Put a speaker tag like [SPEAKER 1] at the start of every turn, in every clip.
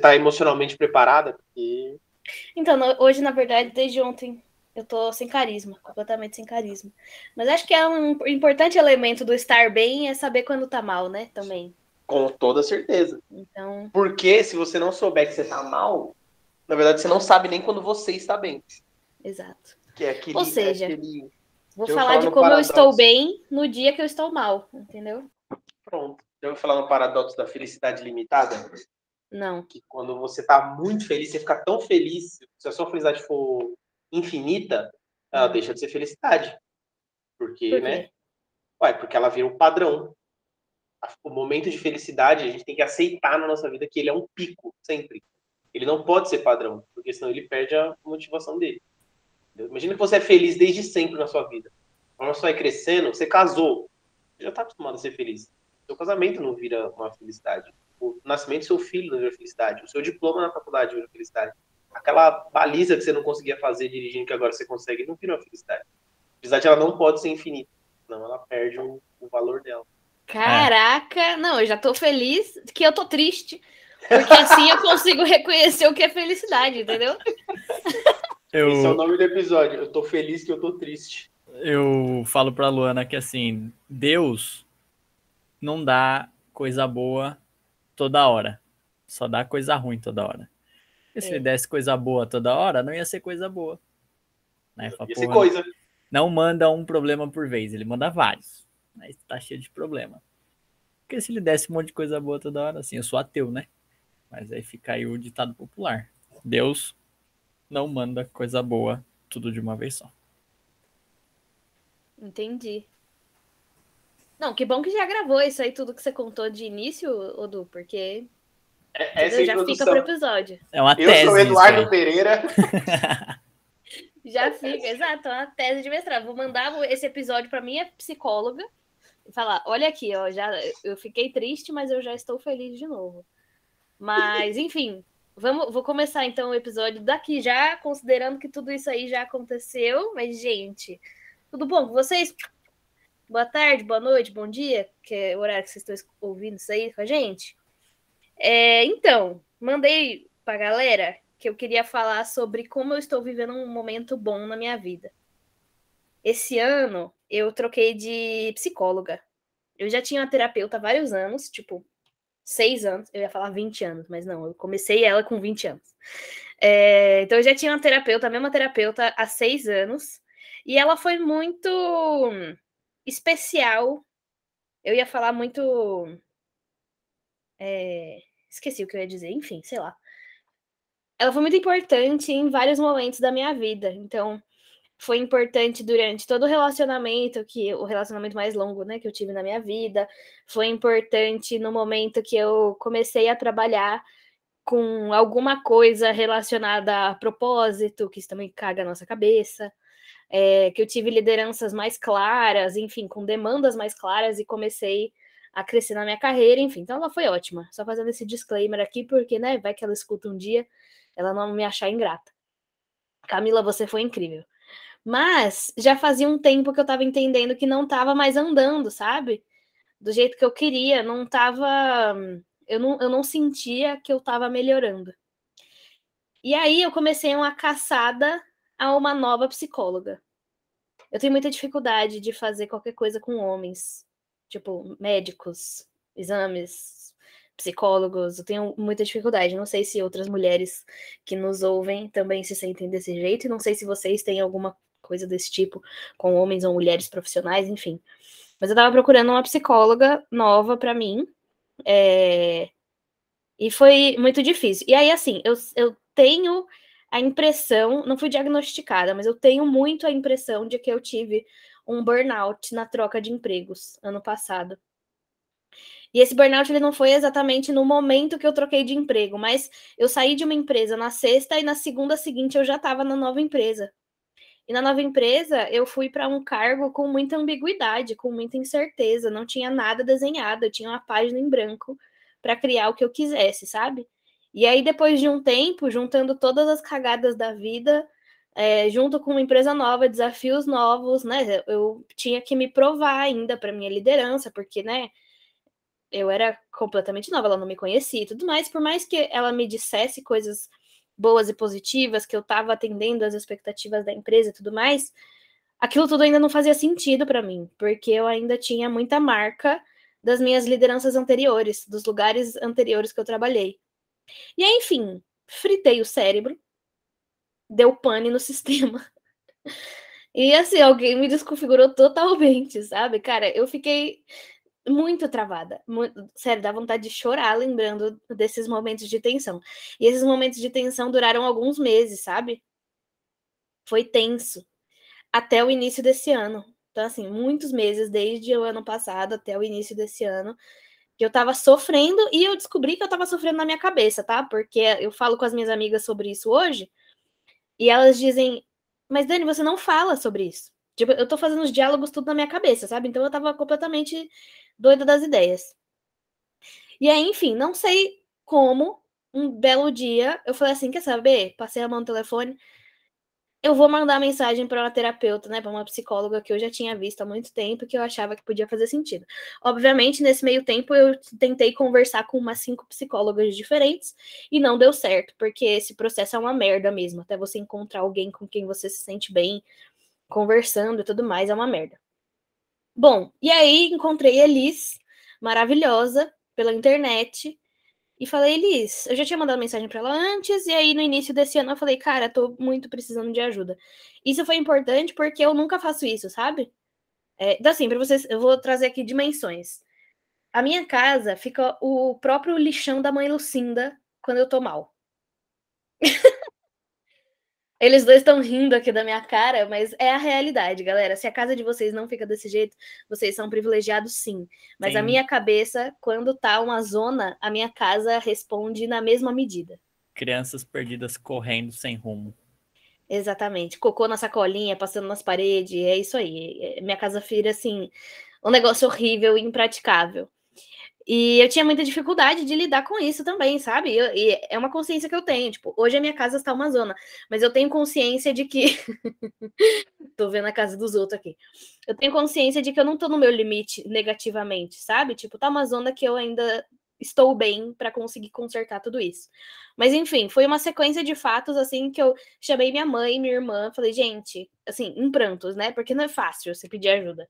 [SPEAKER 1] tá emocionalmente preparada? Porque...
[SPEAKER 2] Então, hoje, na verdade, desde ontem, eu tô sem carisma, completamente sem carisma. Mas acho que é um importante elemento do estar bem é saber quando tá mal, né? Também.
[SPEAKER 1] Com toda certeza.
[SPEAKER 2] Então.
[SPEAKER 1] Porque se você não souber que você tá mal, na verdade você não sabe nem quando você está bem.
[SPEAKER 2] Exato.
[SPEAKER 1] Que é aquele,
[SPEAKER 2] Ou seja,
[SPEAKER 1] é aquele...
[SPEAKER 2] vou falar de como paradoxo. eu estou bem no dia que eu estou mal, entendeu?
[SPEAKER 1] Pronto. Já ouviu falar no paradoxo da felicidade limitada?
[SPEAKER 2] Não.
[SPEAKER 1] Que quando você tá muito feliz, você fica tão feliz, se a sua felicidade for infinita, ela hum. deixa de ser felicidade. Porque,
[SPEAKER 2] Por
[SPEAKER 1] né? Ué, porque ela vira um padrão. O momento de felicidade, a gente tem que aceitar na nossa vida que ele é um pico, sempre. Ele não pode ser padrão, porque senão ele perde a motivação dele. Imagina que você é feliz desde sempre na sua vida. Quando você vai crescendo, você casou, você já está acostumado a ser feliz. Seu casamento não vira uma felicidade. O nascimento do seu filho não vira felicidade. O seu diploma na faculdade vira felicidade aquela baliza que você não conseguia fazer dirigindo, que agora você consegue, não vira uma felicidade. A felicidade ela não pode ser infinita, não, ela perde o, o valor dela.
[SPEAKER 2] Caraca, é. não, eu já tô feliz que eu tô triste, porque assim eu consigo reconhecer o que é felicidade, entendeu?
[SPEAKER 1] Eu... Esse é o nome do episódio. Eu tô feliz que eu tô triste.
[SPEAKER 3] Eu falo pra Luana que assim, Deus não dá coisa boa toda hora. Só dá coisa ruim toda hora. Porque se ele desse coisa boa toda hora, não ia ser coisa boa. Né?
[SPEAKER 1] Fala, ia ser coisa.
[SPEAKER 3] Não manda um problema por vez, ele manda vários. Aí tá cheio de problema. Porque se ele desse um monte de coisa boa toda hora, assim, eu sou ateu, né? Mas aí fica aí o ditado popular. Deus não manda coisa boa tudo de uma vez só.
[SPEAKER 2] Entendi. Não, que bom que já gravou isso aí, tudo que você contou de início, Odu, porque
[SPEAKER 1] é, essa é
[SPEAKER 2] já fica pro episódio.
[SPEAKER 3] É uma
[SPEAKER 1] tese. Eu sou Eduardo Pereira.
[SPEAKER 2] já fica, exato, é uma tese de mestrado. Vou mandar esse episódio para minha psicóloga e falar: olha aqui, ó, já eu fiquei triste, mas eu já estou feliz de novo. Mas, enfim, vamos, vou começar então o episódio daqui já, considerando que tudo isso aí já aconteceu. Mas, gente, tudo bom com vocês? Boa tarde, boa noite, bom dia, que é o horário que vocês estão ouvindo isso aí com a gente. É, então, mandei pra galera que eu queria falar sobre como eu estou vivendo um momento bom na minha vida. Esse ano eu troquei de psicóloga. Eu já tinha uma terapeuta há vários anos, tipo, seis anos. Eu ia falar 20 anos, mas não, eu comecei ela com 20 anos. É, então eu já tinha uma terapeuta, a mesma terapeuta, há seis anos. E ela foi muito especial. Eu ia falar muito. É, Esqueci o que eu ia dizer, enfim, sei lá. Ela foi muito importante em vários momentos da minha vida. Então, foi importante durante todo o relacionamento, que o relacionamento mais longo, né, que eu tive na minha vida. Foi importante no momento que eu comecei a trabalhar com alguma coisa relacionada a propósito, que isso também caga a nossa cabeça. É, que eu tive lideranças mais claras, enfim, com demandas mais claras e comecei a crescer na minha carreira, enfim. Então ela foi ótima. Só fazendo esse disclaimer aqui, porque, né, vai que ela escuta um dia, ela não me achar ingrata. Camila, você foi incrível. Mas já fazia um tempo que eu tava entendendo que não tava mais andando, sabe? Do jeito que eu queria, não tava. Eu não, eu não sentia que eu tava melhorando. E aí eu comecei uma caçada a uma nova psicóloga. Eu tenho muita dificuldade de fazer qualquer coisa com homens tipo, médicos, exames, psicólogos, eu tenho muita dificuldade. Não sei se outras mulheres que nos ouvem também se sentem desse jeito, e não sei se vocês têm alguma coisa desse tipo com homens ou mulheres profissionais, enfim. Mas eu tava procurando uma psicóloga nova para mim, é... e foi muito difícil. E aí, assim, eu, eu tenho a impressão, não fui diagnosticada, mas eu tenho muito a impressão de que eu tive um burnout na troca de empregos ano passado. E esse burnout ele não foi exatamente no momento que eu troquei de emprego, mas eu saí de uma empresa na sexta e na segunda seguinte eu já estava na nova empresa. E na nova empresa eu fui para um cargo com muita ambiguidade, com muita incerteza, não tinha nada desenhado, eu tinha uma página em branco para criar o que eu quisesse, sabe? E aí depois de um tempo, juntando todas as cagadas da vida, é, junto com uma empresa nova, desafios novos, né? Eu tinha que me provar ainda para minha liderança, porque, né? eu era completamente nova, ela não me conhecia e tudo mais, por mais que ela me dissesse coisas boas e positivas, que eu estava atendendo as expectativas da empresa e tudo mais, aquilo tudo ainda não fazia sentido para mim, porque eu ainda tinha muita marca das minhas lideranças anteriores, dos lugares anteriores que eu trabalhei. E aí, enfim, fritei o cérebro, deu pane no sistema. E assim, alguém me desconfigurou totalmente, sabe? Cara, eu fiquei muito travada. Muito, sério, dá vontade de chorar lembrando desses momentos de tensão. E esses momentos de tensão duraram alguns meses, sabe? Foi tenso. Até o início desse ano. Então, assim, muitos meses, desde o ano passado até o início desse ano, que eu tava sofrendo e eu descobri que eu tava sofrendo na minha cabeça, tá? Porque eu falo com as minhas amigas sobre isso hoje e elas dizem: Mas Dani, você não fala sobre isso. Tipo, eu tô fazendo os diálogos tudo na minha cabeça, sabe? Então eu tava completamente doida das ideias. E aí, enfim, não sei como, um belo dia, eu falei assim: quer saber? Passei a mão no telefone. Eu vou mandar mensagem para uma terapeuta, né, para uma psicóloga que eu já tinha visto há muito tempo, que eu achava que podia fazer sentido. Obviamente, nesse meio tempo, eu tentei conversar com umas cinco psicólogas diferentes e não deu certo, porque esse processo é uma merda mesmo. Até você encontrar alguém com quem você se sente bem, conversando e tudo mais, é uma merda. Bom, e aí encontrei a Elis, maravilhosa, pela internet, e falei, Elis, eu já tinha mandado mensagem para ela antes, e aí no início desse ano eu falei, cara, tô muito precisando de ajuda. Isso foi importante porque eu nunca faço isso, sabe? É, então, assim, para vocês, eu vou trazer aqui dimensões. A minha casa fica o próprio lixão da mãe Lucinda quando eu tô mal. Eles dois estão rindo aqui da minha cara, mas é a realidade, galera. Se a casa de vocês não fica desse jeito, vocês são privilegiados sim. Mas sim. a minha cabeça, quando tá uma zona, a minha casa responde na mesma medida.
[SPEAKER 3] Crianças perdidas correndo sem rumo.
[SPEAKER 2] Exatamente. Cocô na sacolinha, passando nas paredes, é isso aí. É, minha casa vira assim, um negócio horrível, impraticável. E eu tinha muita dificuldade de lidar com isso também, sabe? Eu, e é uma consciência que eu tenho. Tipo, hoje a minha casa está uma zona, mas eu tenho consciência de que. tô vendo a casa dos outros aqui. Eu tenho consciência de que eu não tô no meu limite negativamente, sabe? Tipo, tá uma zona que eu ainda estou bem para conseguir consertar tudo isso. Mas enfim, foi uma sequência de fatos assim que eu chamei minha mãe, minha irmã, falei, gente, assim, em prantos, né? Porque não é fácil você pedir ajuda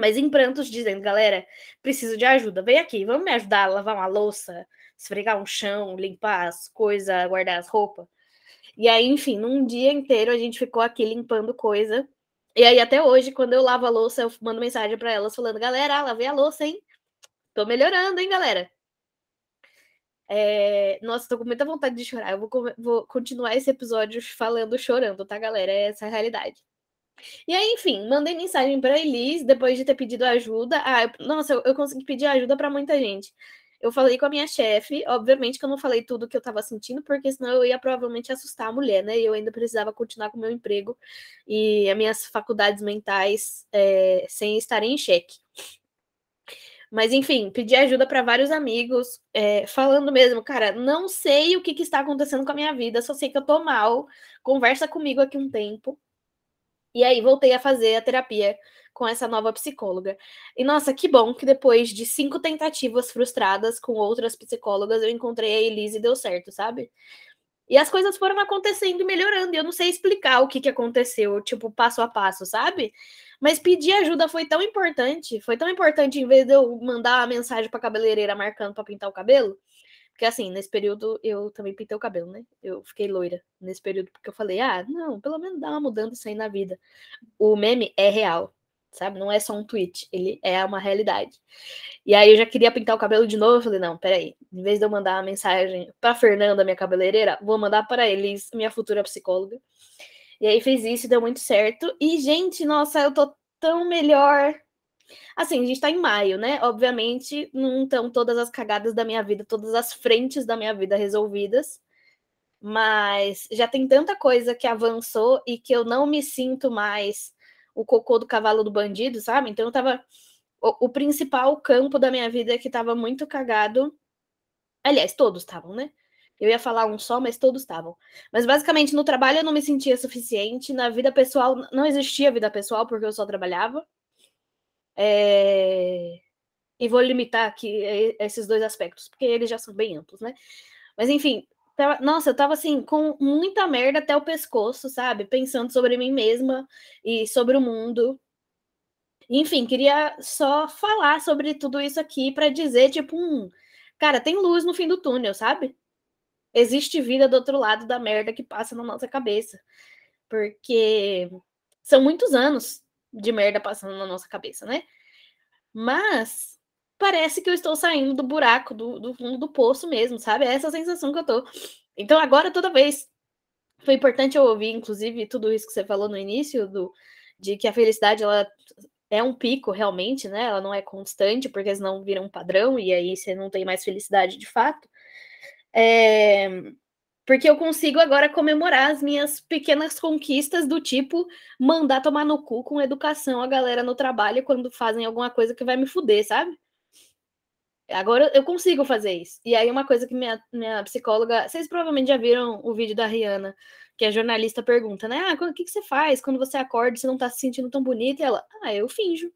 [SPEAKER 2] mas em prantos, dizendo: galera, preciso de ajuda, vem aqui, vamos me ajudar a lavar uma louça, esfregar um chão, limpar as coisas, guardar as roupas. E aí, enfim, num dia inteiro a gente ficou aqui limpando coisa. E aí, até hoje, quando eu lavo a louça, eu mando mensagem para elas falando: galera, lavei a louça, hein? Tô melhorando, hein, galera? É... Nossa, tô com muita vontade de chorar. Eu vou, vou continuar esse episódio falando chorando, tá, galera? É essa a realidade. E aí, enfim, mandei mensagem para Elis depois de ter pedido ajuda. Ah, eu, nossa, eu, eu, consegui pedir ajuda para muita gente. Eu falei com a minha chefe, obviamente que eu não falei tudo que eu estava sentindo, porque senão eu ia provavelmente assustar a mulher, né? E eu ainda precisava continuar com o meu emprego e as minhas faculdades mentais é, sem estarem em xeque. Mas, enfim, pedi ajuda para vários amigos, é, falando mesmo, cara, não sei o que, que está acontecendo com a minha vida, só sei que eu tô mal, conversa comigo aqui um tempo. E aí voltei a fazer a terapia com essa nova psicóloga. E nossa, que bom que depois de cinco tentativas frustradas com outras psicólogas, eu encontrei a Elise e deu certo, sabe? E as coisas foram acontecendo e melhorando. E eu não sei explicar o que, que aconteceu, tipo, passo a passo, sabe? Mas pedir ajuda foi tão importante. Foi tão importante, em vez de eu mandar a mensagem pra cabeleireira marcando para pintar o cabelo, porque assim, nesse período eu também pintei o cabelo, né? Eu fiquei loira nesse período, porque eu falei, ah, não, pelo menos dá uma mudança aí na vida. O meme é real, sabe? Não é só um tweet, ele é uma realidade. E aí eu já queria pintar o cabelo de novo, eu falei, não, peraí, em vez de eu mandar uma mensagem pra Fernanda, minha cabeleireira, vou mandar para eles, minha futura psicóloga. E aí fez isso, deu muito certo. E, gente, nossa, eu tô tão melhor Assim, a gente tá em maio, né? Obviamente, não estão todas as cagadas da minha vida, todas as frentes da minha vida resolvidas. Mas já tem tanta coisa que avançou e que eu não me sinto mais o cocô do cavalo do bandido, sabe? Então eu tava. O, o principal campo da minha vida que tava muito cagado. Aliás, todos estavam, né? Eu ia falar um só, mas todos estavam. Mas basicamente no trabalho eu não me sentia suficiente, na vida pessoal não existia vida pessoal porque eu só trabalhava. É... E vou limitar aqui esses dois aspectos, porque eles já são bem amplos, né? Mas enfim, tava, nossa, eu tava assim, com muita merda até o pescoço, sabe? Pensando sobre mim mesma e sobre o mundo. Enfim, queria só falar sobre tudo isso aqui para dizer, tipo, um, cara, tem luz no fim do túnel, sabe? Existe vida do outro lado da merda que passa na nossa cabeça. Porque são muitos anos de merda passando na nossa cabeça, né? Mas parece que eu estou saindo do buraco, do, do fundo do poço mesmo, sabe? É essa sensação que eu tô. Então, agora, toda vez. Foi importante eu ouvir, inclusive, tudo isso que você falou no início, do, de que a felicidade ela é um pico realmente, né? Ela não é constante, porque senão vira um padrão e aí você não tem mais felicidade de fato. É... Porque eu consigo agora comemorar as minhas pequenas conquistas do tipo mandar tomar no cu com educação a galera no trabalho quando fazem alguma coisa que vai me fuder, sabe? Agora eu consigo fazer isso. E aí, uma coisa que minha, minha psicóloga. Vocês provavelmente já viram o vídeo da Rihanna, que a jornalista pergunta, né? Ah, o que, que você faz quando você acorda e você não tá se sentindo tão bonita? E ela, ah, eu finjo.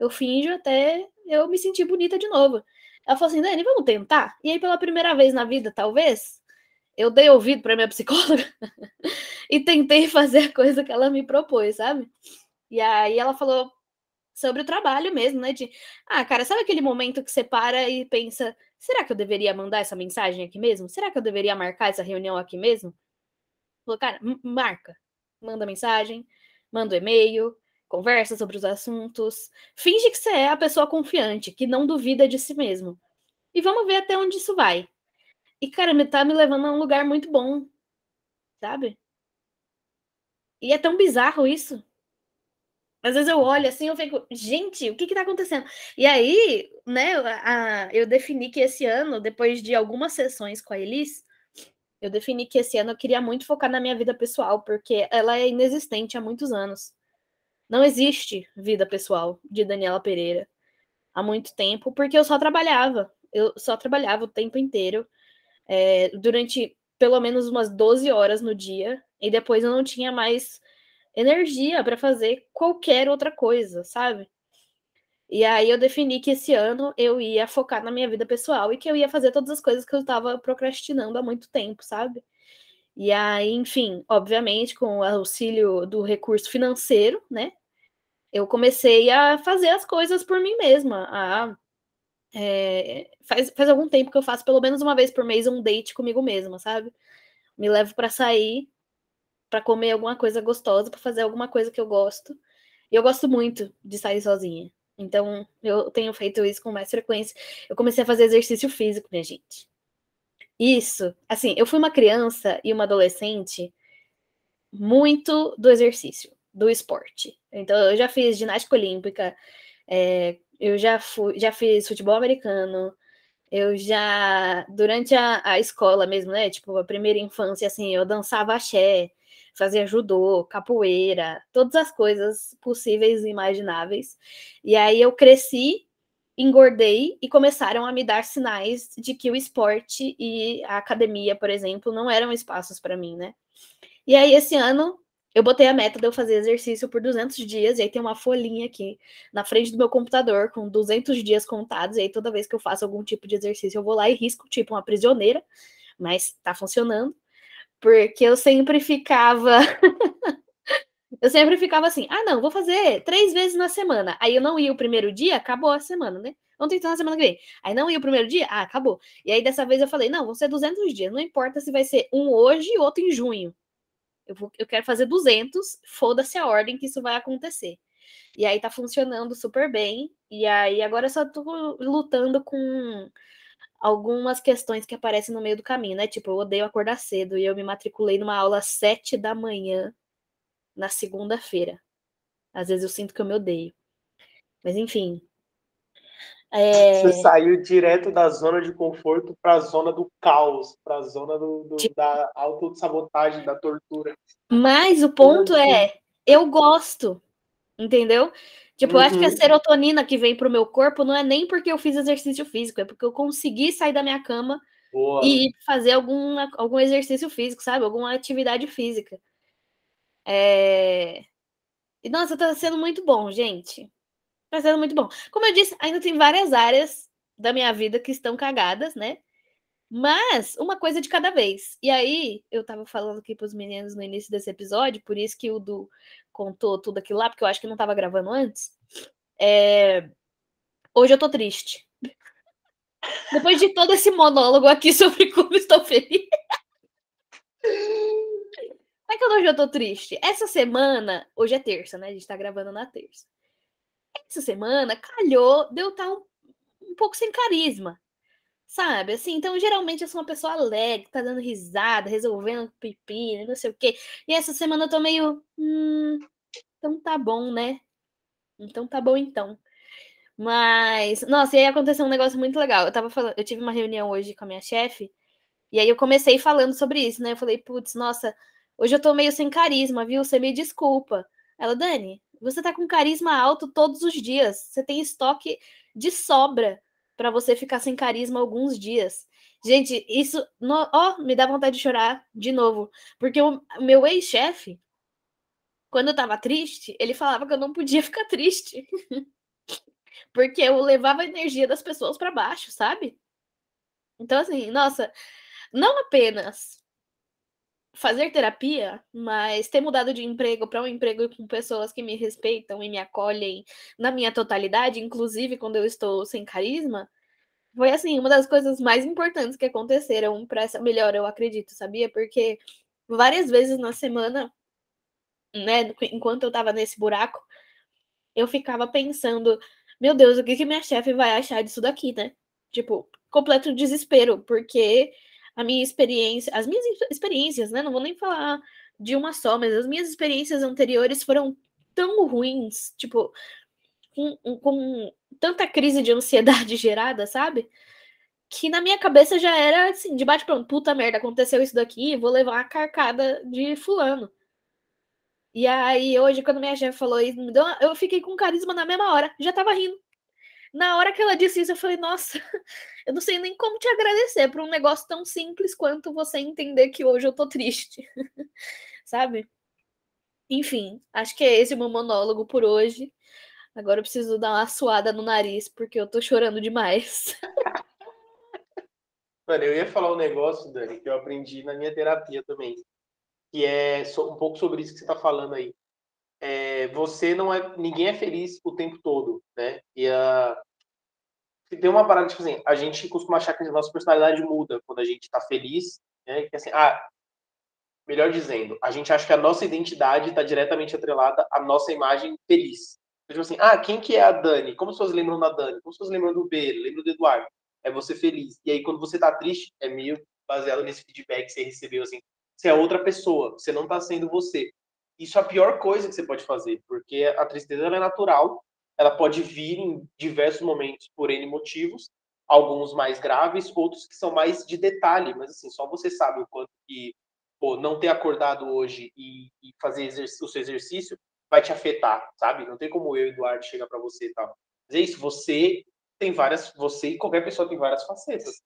[SPEAKER 2] Eu finjo até eu me sentir bonita de novo. Ela falou assim, Dani, vamos tentar? E aí, pela primeira vez na vida, talvez, eu dei ouvido para minha psicóloga e tentei fazer a coisa que ela me propôs, sabe? E aí ela falou sobre o trabalho mesmo, né? De, ah, cara, sabe aquele momento que você para e pensa, será que eu deveria mandar essa mensagem aqui mesmo? Será que eu deveria marcar essa reunião aqui mesmo? Falou, cara, marca. Manda mensagem, manda um e-mail, conversa sobre os assuntos. Finge que você é a pessoa confiante, que não duvida de si mesmo. E vamos ver até onde isso vai. E, cara, me tá me levando a um lugar muito bom. Sabe? E é tão bizarro isso. Às vezes eu olho assim, eu fico, gente, o que que tá acontecendo? E aí, né, a, eu defini que esse ano, depois de algumas sessões com a Elis, eu defini que esse ano eu queria muito focar na minha vida pessoal, porque ela é inexistente há muitos anos. Não existe vida pessoal de Daniela Pereira há muito tempo, porque eu só trabalhava. Eu só trabalhava o tempo inteiro, é, durante pelo menos umas 12 horas no dia, e depois eu não tinha mais energia para fazer qualquer outra coisa, sabe? E aí eu defini que esse ano eu ia focar na minha vida pessoal e que eu ia fazer todas as coisas que eu estava procrastinando há muito tempo, sabe? E aí, enfim, obviamente, com o auxílio do recurso financeiro, né? Eu comecei a fazer as coisas por mim mesma. A, é, faz, faz algum tempo que eu faço pelo menos uma vez por mês um date comigo mesma, sabe? Me levo para sair, para comer alguma coisa gostosa, para fazer alguma coisa que eu gosto. E eu gosto muito de sair sozinha. Então, eu tenho feito isso com mais frequência. Eu comecei a fazer exercício físico, minha gente. Isso, assim, eu fui uma criança e uma adolescente muito do exercício, do esporte. Então, eu já fiz ginástica olímpica, é, eu já, fui, já fiz futebol americano, eu já, durante a, a escola mesmo, né, tipo, a primeira infância, assim, eu dançava axé, fazia judô, capoeira, todas as coisas possíveis e imagináveis. E aí eu cresci, engordei e começaram a me dar sinais de que o esporte e a academia, por exemplo, não eram espaços para mim, né? E aí esse ano eu botei a meta de eu fazer exercício por 200 dias, e aí tem uma folhinha aqui na frente do meu computador com 200 dias contados, e aí toda vez que eu faço algum tipo de exercício eu vou lá e risco, tipo uma prisioneira, mas tá funcionando porque eu sempre ficava. eu sempre ficava assim: ah, não, vou fazer três vezes na semana. Aí eu não ia o primeiro dia, acabou a semana, né? Vamos tentar na semana que vem. Aí não ia o primeiro dia, ah, acabou. E aí dessa vez eu falei: não, vão ser 200 dias, não importa se vai ser um hoje e outro em junho. Eu, vou, eu quero fazer 200, foda-se a ordem que isso vai acontecer. E aí tá funcionando super bem. E aí agora eu só tô lutando com algumas questões que aparecem no meio do caminho, né? Tipo, eu odeio acordar cedo e eu me matriculei numa aula às sete da manhã na segunda-feira. Às vezes eu sinto que eu me odeio. Mas enfim.
[SPEAKER 1] É... Você saiu direto da zona de conforto para a zona do caos, para a zona do, do da autossabotagem, da tortura.
[SPEAKER 2] Mas o ponto é, eu gosto, entendeu? Tipo, uhum. eu acho que a uhum. serotonina que vem pro meu corpo não é nem porque eu fiz exercício físico, é porque eu consegui sair da minha cama Boa. e fazer algum, algum exercício físico, sabe? Alguma atividade física. É... E, nossa, tá sendo muito bom, gente. Tá sendo muito bom. Como eu disse, ainda tem várias áreas da minha vida que estão cagadas, né? Mas uma coisa de cada vez. E aí, eu tava falando aqui pros meninos no início desse episódio, por isso que o Du contou tudo aquilo lá, porque eu acho que não tava gravando antes. É... Hoje eu tô triste. Depois de todo esse monólogo aqui sobre como estou feliz. Não é que hoje eu tô triste. Essa semana, hoje é terça, né? A gente tá gravando na terça. Essa semana, calhou de estar tá um, um pouco sem carisma. Sabe? Assim, então geralmente eu sou uma pessoa alegre, tá dando risada, resolvendo pipi, não sei o quê. E essa semana eu tô meio. Hum, então tá bom, né? Então tá bom então. Mas, nossa, e aí aconteceu um negócio muito legal. Eu tava falando, eu tive uma reunião hoje com a minha chefe, e aí eu comecei falando sobre isso, né? Eu falei, putz, nossa, hoje eu tô meio sem carisma, viu? Você me desculpa. Ela, Dani, você tá com carisma alto todos os dias. Você tem estoque de sobra para você ficar sem carisma alguns dias. Gente, isso, ó, oh, me dá vontade de chorar de novo, porque o meu ex-chefe, quando eu tava triste, ele falava que eu não podia ficar triste. porque eu levava a energia das pessoas para baixo, sabe? Então assim, nossa, não apenas fazer terapia, mas ter mudado de emprego para um emprego com pessoas que me respeitam e me acolhem na minha totalidade, inclusive quando eu estou sem carisma, foi assim, uma das coisas mais importantes que aconteceram para essa melhora, eu acredito, sabia? Porque várias vezes na semana, né, enquanto eu estava nesse buraco, eu ficava pensando, meu Deus, o que que minha chefe vai achar disso daqui, né? Tipo, completo desespero, porque a minha experiência, as minhas experiências, né? Não vou nem falar de uma só, mas as minhas experiências anteriores foram tão ruins, tipo, com, com tanta crise de ansiedade gerada, sabe? Que na minha cabeça já era assim, de bate pronto, puta merda, aconteceu isso daqui, vou levar uma carcada de fulano. E aí, hoje, quando minha chefe falou isso, eu fiquei com carisma na mesma hora, já tava rindo. Na hora que ela disse isso, eu falei, nossa, eu não sei nem como te agradecer por um negócio tão simples quanto você entender que hoje eu tô triste. Sabe? Enfim, acho que é esse o meu monólogo por hoje. Agora eu preciso dar uma suada no nariz, porque eu tô chorando demais.
[SPEAKER 1] Mano, eu ia falar um negócio, Dani, que eu aprendi na minha terapia também. Que é um pouco sobre isso que você tá falando aí. É, você não é. Ninguém é feliz o tempo todo, né? E a. Tem uma parada, tipo assim, a gente costuma achar que a nossa personalidade muda quando a gente tá feliz, né? Que assim, ah, melhor dizendo, a gente acha que a nossa identidade está diretamente atrelada à nossa imagem feliz. Tipo assim, ah, quem que é a Dani? Como pessoas lembram da Dani? Como pessoas lembram do B? Lembram do Eduardo? É você feliz. E aí, quando você tá triste, é meio baseado nesse feedback que você recebeu, assim, você é outra pessoa, você não tá sendo você. Isso é a pior coisa que você pode fazer, porque a tristeza é natural, ela pode vir em diversos momentos por N motivos, alguns mais graves, outros que são mais de detalhe, mas assim, só você sabe o quanto que pô, não ter acordado hoje e, e fazer o seu exercício vai te afetar, sabe? Não tem como eu, Eduardo, chegar para você e tal. Mas é isso, você tem várias, você e qualquer pessoa tem várias facetas.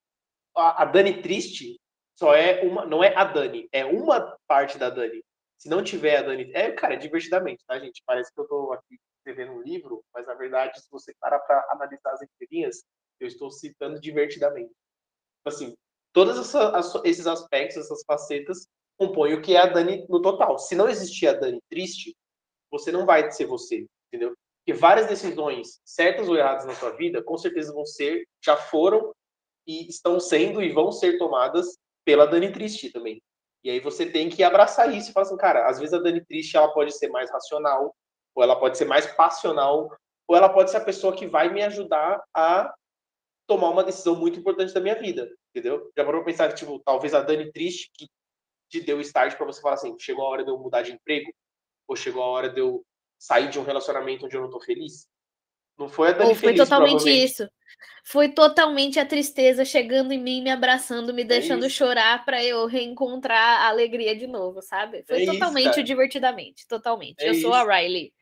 [SPEAKER 1] A, a Dani triste só é uma, não é a Dani, é uma parte da Dani. Se não tiver a Dani, é, cara, é divertidamente, tá, gente? Parece que eu tô aqui escrevendo um livro, mas na verdade, se você parar para analisar as entrelinhas, eu estou citando divertidamente. Tipo assim, todos esses aspectos, essas facetas, compõem o que é a Dani no total. Se não existir a Dani triste, você não vai ser você, entendeu? Porque várias decisões, certas ou erradas na sua vida, com certeza vão ser, já foram e estão sendo e vão ser tomadas pela Dani Triste também. E aí você tem que abraçar isso e falar assim, cara, às vezes a Dani Triste ela pode ser mais racional, ou ela pode ser mais passional, ou ela pode ser a pessoa que vai me ajudar a tomar uma decisão muito importante da minha vida, entendeu? Já parou pra pensar que, tipo, talvez a Dani Triste que te deu start para você falar assim, chegou a hora de eu mudar de emprego, ou chegou a hora de eu sair de um relacionamento onde eu não tô feliz? Não foi a Dani Ou
[SPEAKER 2] foi
[SPEAKER 1] feliz,
[SPEAKER 2] totalmente isso. Foi totalmente a tristeza chegando em mim, me abraçando, me é deixando chorar para eu reencontrar a alegria de novo, sabe? Foi é totalmente isso, divertidamente, totalmente. É eu isso. sou a Riley.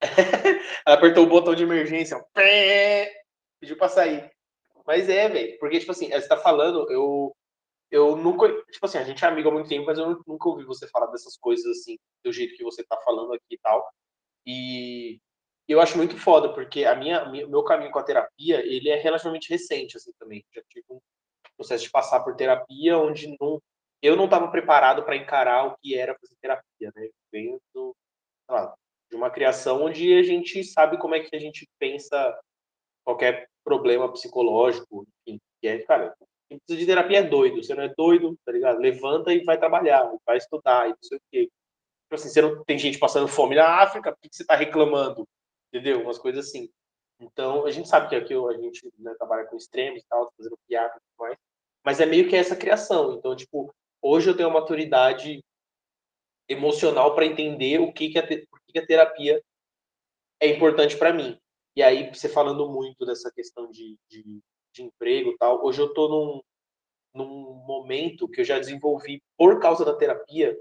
[SPEAKER 1] Ela apertou o botão de emergência, pediu para sair. Mas é, velho, porque tipo assim, você tá falando, eu eu nunca, tipo assim, a gente é amigo há muito tempo, mas eu nunca ouvi você falar dessas coisas assim, do jeito que você tá falando aqui e tal. E eu acho muito foda, porque a minha, meu caminho com a terapia, ele é relativamente recente, assim, também. Já tive um processo de passar por terapia, onde não, eu não estava preparado para encarar o que era fazer terapia, né? Venho do, lá, de uma criação onde a gente sabe como é que a gente pensa qualquer problema psicológico, enfim, que é, cara, quem precisa de terapia é doido, você não é doido, tá ligado? Levanta e vai trabalhar, vai estudar e não sei o quê. Tipo assim, você não tem gente passando fome na África, por que você está reclamando? Entendeu? Umas coisas assim. Então, a gente sabe que aqui a gente né, trabalha com extremos e tal, fazendo piada e tudo mais, mas é meio que essa criação. Então, tipo, hoje eu tenho uma maturidade emocional para entender o que, que, a, te, que a terapia é importante para mim. E aí, você falando muito dessa questão de, de, de emprego e tal, hoje eu estou num, num momento que eu já desenvolvi, por causa da terapia,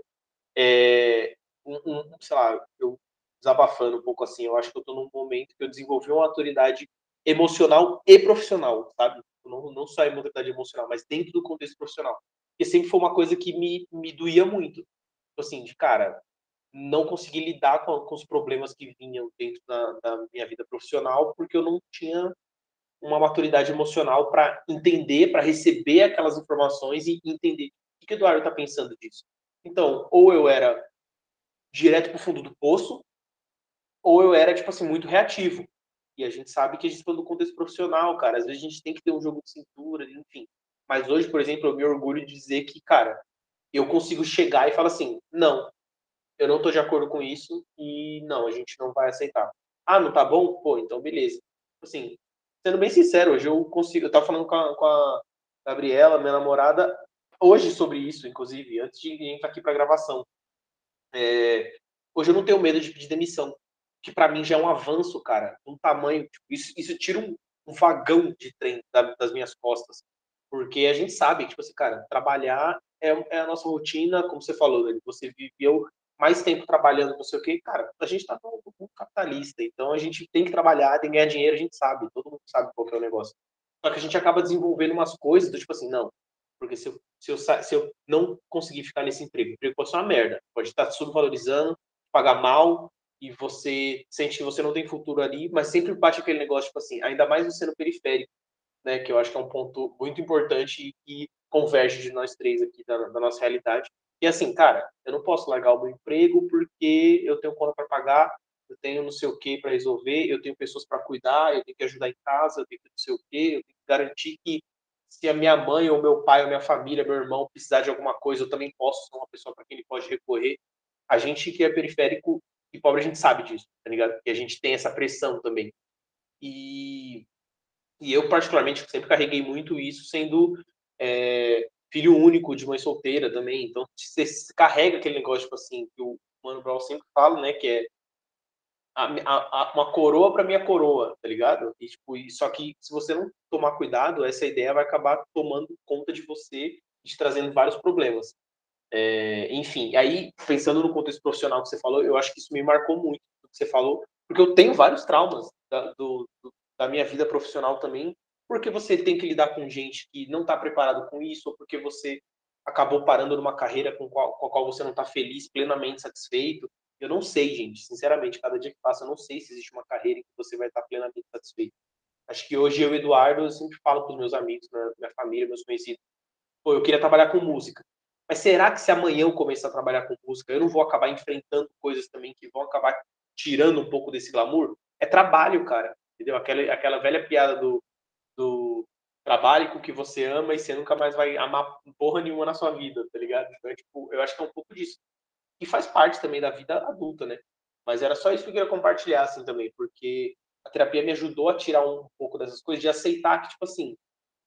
[SPEAKER 1] é, um, um, sei lá, eu desabafando um pouco assim, eu acho que eu estou num momento que eu desenvolvi uma maturidade emocional e profissional, sabe? Não, não só a maturidade emocional, mas dentro do contexto profissional. Porque sempre foi uma coisa que me, me doía muito. Tipo assim, de cara, não consegui lidar com, com os problemas que vinham dentro da, da, minha vida profissional, porque eu não tinha uma maturidade emocional para entender, para receber aquelas informações e entender o que o Eduardo está pensando disso. Então, ou eu era direto para fundo do poço, ou eu era, tipo assim, muito reativo. E a gente sabe que a gente do contexto profissional, cara. Às vezes a gente tem que ter um jogo de cintura, enfim. Mas hoje, por exemplo, eu me orgulho de dizer que, cara, eu consigo chegar e falar assim: não, eu não estou de acordo com isso e não, a gente não vai aceitar. Ah, não tá bom? Pô, então beleza. Assim, sendo bem sincero, hoje eu consigo. Eu tava falando com a, com a Gabriela, minha namorada, hoje sobre isso, inclusive, antes de entrar aqui para gravação. É, hoje eu não tenho medo de pedir demissão, que para mim já é um avanço, cara, um tamanho. Tipo, isso, isso tira um, um vagão de trem da, das minhas costas. Porque a gente sabe, tipo assim, cara, trabalhar é, é a nossa rotina, como você falou, né? você viveu mais tempo trabalhando, não sei o quê, cara, a gente está no mundo capitalista, então a gente tem que trabalhar, tem que ganhar dinheiro, a gente sabe, todo mundo sabe qual é o negócio. Só que a gente acaba desenvolvendo umas coisas do tipo assim, não, porque se eu, se eu, se eu não conseguir ficar nesse emprego, o emprego pode ser uma merda, pode estar subvalorizando, pagar mal, e você sente que você não tem futuro ali, mas sempre bate aquele negócio, tipo assim, ainda mais você no periférico, né, que eu acho que é um ponto muito importante e converge de nós três aqui da, da nossa realidade, e assim, cara, eu não posso largar o meu emprego porque eu tenho conta para pagar, eu tenho não sei o que para resolver, eu tenho pessoas para cuidar, eu tenho que ajudar em casa, eu tenho que não sei o que, eu tenho que garantir que se a minha mãe ou meu pai ou minha família, meu irmão precisar de alguma coisa, eu também posso ser uma pessoa para quem ele pode recorrer. A gente que é periférico e pobre, a gente sabe disso, tá ligado? E a gente tem essa pressão também. E, e eu, particularmente, sempre carreguei muito isso, sendo é, filho único de mãe solteira também. Então, você carrega aquele negócio, tipo assim, que o Mano Brown sempre fala, né? Que é a, a, uma coroa para minha coroa, tá ligado? E, tipo, e, só que se você não tomar cuidado, essa ideia vai acabar tomando conta de você e te trazendo vários problemas. É, enfim, aí, pensando no contexto profissional que você falou, eu acho que isso me marcou muito, o que você falou, porque eu tenho vários traumas da, do, da minha vida profissional também, porque você tem que lidar com gente que não está preparado com isso, ou porque você acabou parando numa carreira com, qual, com a qual você não está feliz, plenamente satisfeito. Eu não sei, gente, sinceramente, cada dia que passa, eu não sei se existe uma carreira em que você vai estar tá plenamente satisfeito. Acho que hoje eu, Eduardo, eu sempre falo para os meus amigos, minha família, meus conhecidos, pô, eu queria trabalhar com música. Mas será que se amanhã eu começar a trabalhar com música, eu não vou acabar enfrentando coisas também que vão acabar tirando um pouco desse glamour? É trabalho, cara. Entendeu? Aquela, aquela velha piada do do trabalhe com o que você ama e você nunca mais vai amar porra nenhuma na sua vida, tá ligado? Então, é, tipo, eu acho que é um pouco disso. E faz parte também da vida adulta, né? Mas era só isso que eu queria compartilhar, assim, também, porque a terapia me ajudou a tirar um pouco dessas coisas, de aceitar que, tipo assim,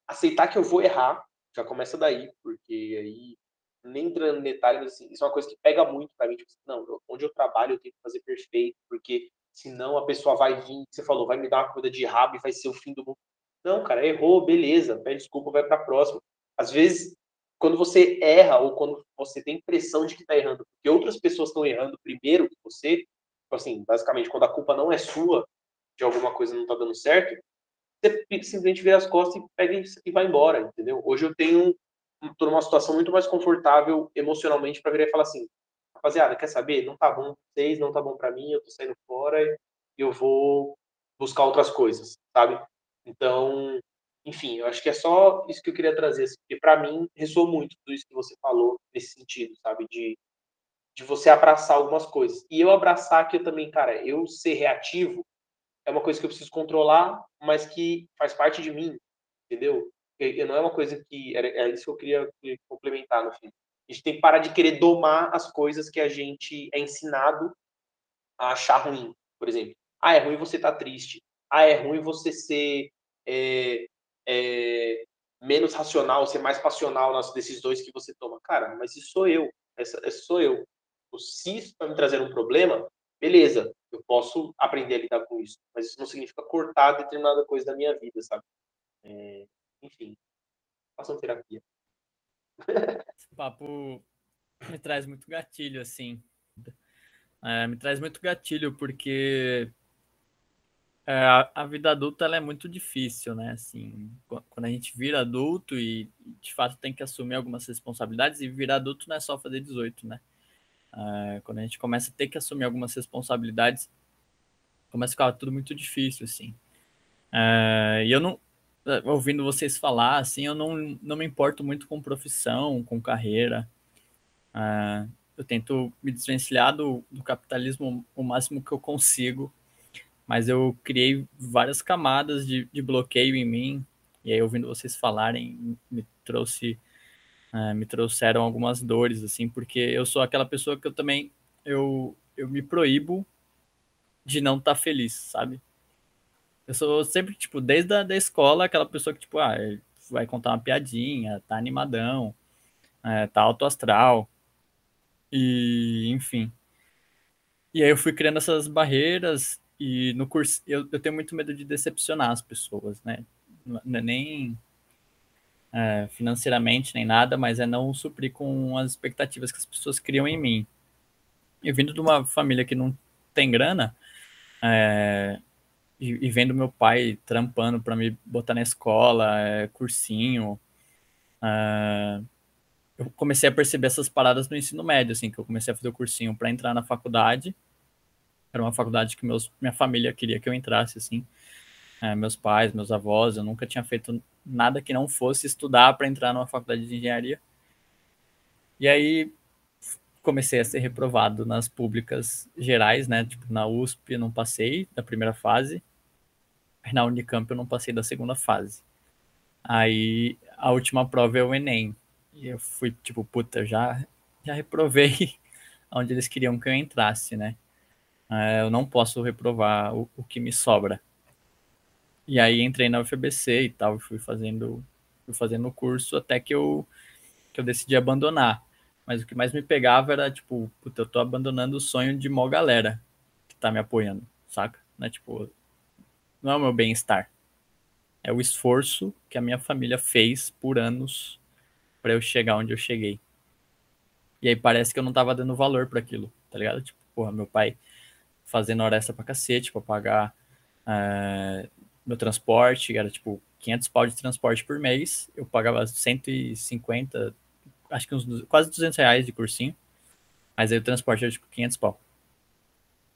[SPEAKER 1] aceitar que eu vou errar, já começa daí, porque aí, nem entrando em detalhes, assim, isso é uma coisa que pega muito pra mim, tipo assim, não, onde eu trabalho eu tenho que fazer perfeito, porque senão a pessoa vai vir, você falou, vai me dar uma coisa de rabo e vai ser o fim do mundo. Não, cara, errou, beleza, pede desculpa, vai para próxima. Às vezes, quando você erra ou quando você tem impressão de que está errando, porque outras pessoas estão errando primeiro que você, tipo assim, basicamente, quando a culpa não é sua, de alguma coisa não está dando certo, você simplesmente vira as costas e pega e vai embora, entendeu? Hoje eu tenho estou numa situação muito mais confortável emocionalmente para virar e falar assim, rapaziada, quer saber? Não tá bom pra vocês, não tá bom para mim, eu tô saindo fora eu vou buscar outras coisas, sabe? Então, enfim, eu acho que é só isso que eu queria trazer, assim, porque para mim ressoou muito tudo isso que você falou nesse sentido, sabe? De, de você abraçar algumas coisas. E eu abraçar que eu também, cara, eu ser reativo é uma coisa que eu preciso controlar, mas que faz parte de mim, entendeu? E, não é uma coisa que. É isso que eu queria complementar no fim. A gente tem que parar de querer domar as coisas que a gente é ensinado a achar ruim. Por exemplo, ah, é ruim você estar tá triste. Ah, é ruim você ser é, é, menos racional, ser mais passional nas decisões que você toma. Cara, mas isso sou eu. Essa, essa sou eu. Se isso vai me trazer um problema, beleza, eu posso aprender a lidar com isso. Mas isso não significa cortar determinada coisa da minha vida, sabe? É, enfim, façam terapia.
[SPEAKER 3] Esse papo me traz muito gatilho, assim. É, me traz muito gatilho, porque é, a, vida adulta ela é muito difícil, né? Assim, quando a gente vira adulto e de fato tem que assumir algumas responsabilidades, e virar adulto não é só fazer 18, né? É, quando a gente começa a ter que assumir algumas responsabilidades, começa a ficar tudo muito difícil, assim. É, e eu não, ouvindo vocês falar, assim, eu não, não me importo muito com profissão, com carreira. Uh, eu tento me desvencilhar do, do, capitalismo o máximo que eu consigo, mas eu criei várias camadas de, de bloqueio em mim, e aí ouvindo vocês falarem, me trouxe, uh, me trouxeram algumas dores, assim, porque eu sou aquela pessoa que eu também, eu, eu me proíbo de não estar tá feliz, sabe? Eu sou sempre, tipo, desde a da escola, aquela pessoa que, tipo, ah, vai contar uma piadinha, tá animadão, é, tá alto astral. E, enfim. E aí eu fui criando essas barreiras e no curso eu, eu tenho muito medo de decepcionar as pessoas, né? Não é nem é, financeiramente nem nada, mas é não suprir com as expectativas que as pessoas criam em mim. Eu vindo de uma família que não tem grana, é, e, e vendo meu pai trampando para me botar na escola, é, cursinho. Uh, eu comecei a perceber essas paradas no ensino médio, assim, que eu comecei a fazer o cursinho para entrar na faculdade. Era uma faculdade que meus, minha família queria que eu entrasse, assim. É, meus pais, meus avós, eu nunca tinha feito nada que não fosse estudar para entrar numa faculdade de engenharia. E aí comecei a ser reprovado nas públicas gerais, né? Tipo, na USP eu não passei da primeira fase. Na Unicamp eu não passei da segunda fase. Aí a última prova é o Enem. E eu fui tipo, puta, já, já reprovei onde eles queriam que eu entrasse, né? É, eu não posso reprovar o, o que me sobra. E aí entrei na UFBC e tal, fui fazendo, fui fazendo o curso até que eu, que eu decidi abandonar. Mas o que mais me pegava era, tipo, puta, eu tô abandonando o sonho de mó galera que tá me apoiando, saca? Né? Tipo, não é o meu bem-estar. É o esforço que a minha família fez por anos para eu chegar onde eu cheguei. E aí parece que eu não tava dando valor para aquilo, tá ligado? Tipo, porra, meu pai fazendo hora extra pra cacete pra pagar uh, meu transporte, era tipo 500 pau de transporte por mês, eu pagava 150, acho que uns quase 200 reais de cursinho, mas aí o transporte era tipo 500 pau.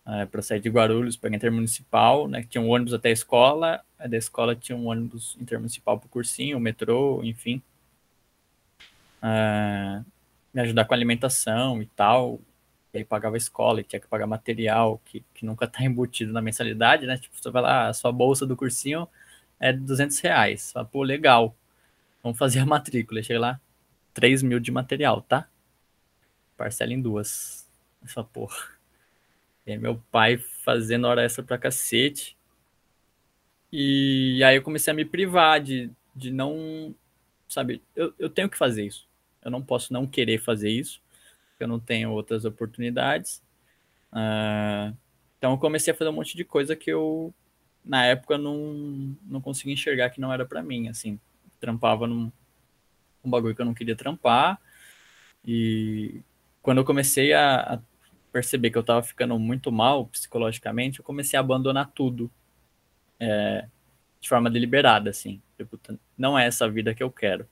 [SPEAKER 3] Uh, para sair de Guarulhos para intermunicipal, né? Tinha um ônibus até a escola, da escola tinha um ônibus intermunicipal para o metrô, enfim. Uh, me ajudar com alimentação e tal. E aí pagava a escola e tinha que pagar material que, que nunca está embutido na mensalidade, né? Tipo, você vai lá, a sua bolsa do cursinho é 200 reais. Fala, pô, legal. Vamos fazer a matrícula. Chega lá, 3 mil de material, tá? Parcela em duas. Essa porra. E aí meu pai fazendo hora extra pra cacete. E aí eu comecei a me privar de, de não. Sabe, eu, eu tenho que fazer isso. Eu não posso não querer fazer isso. Eu não tenho outras oportunidades. Uh, então eu comecei a fazer um monte de coisa que eu, na época, não, não conseguia enxergar que não era para mim. Assim, trampava num um bagulho que eu não queria trampar. E quando eu comecei a, a perceber que eu tava ficando muito mal psicologicamente, eu comecei a abandonar tudo. É, de forma deliberada, assim. Tipo, não é essa vida que eu quero.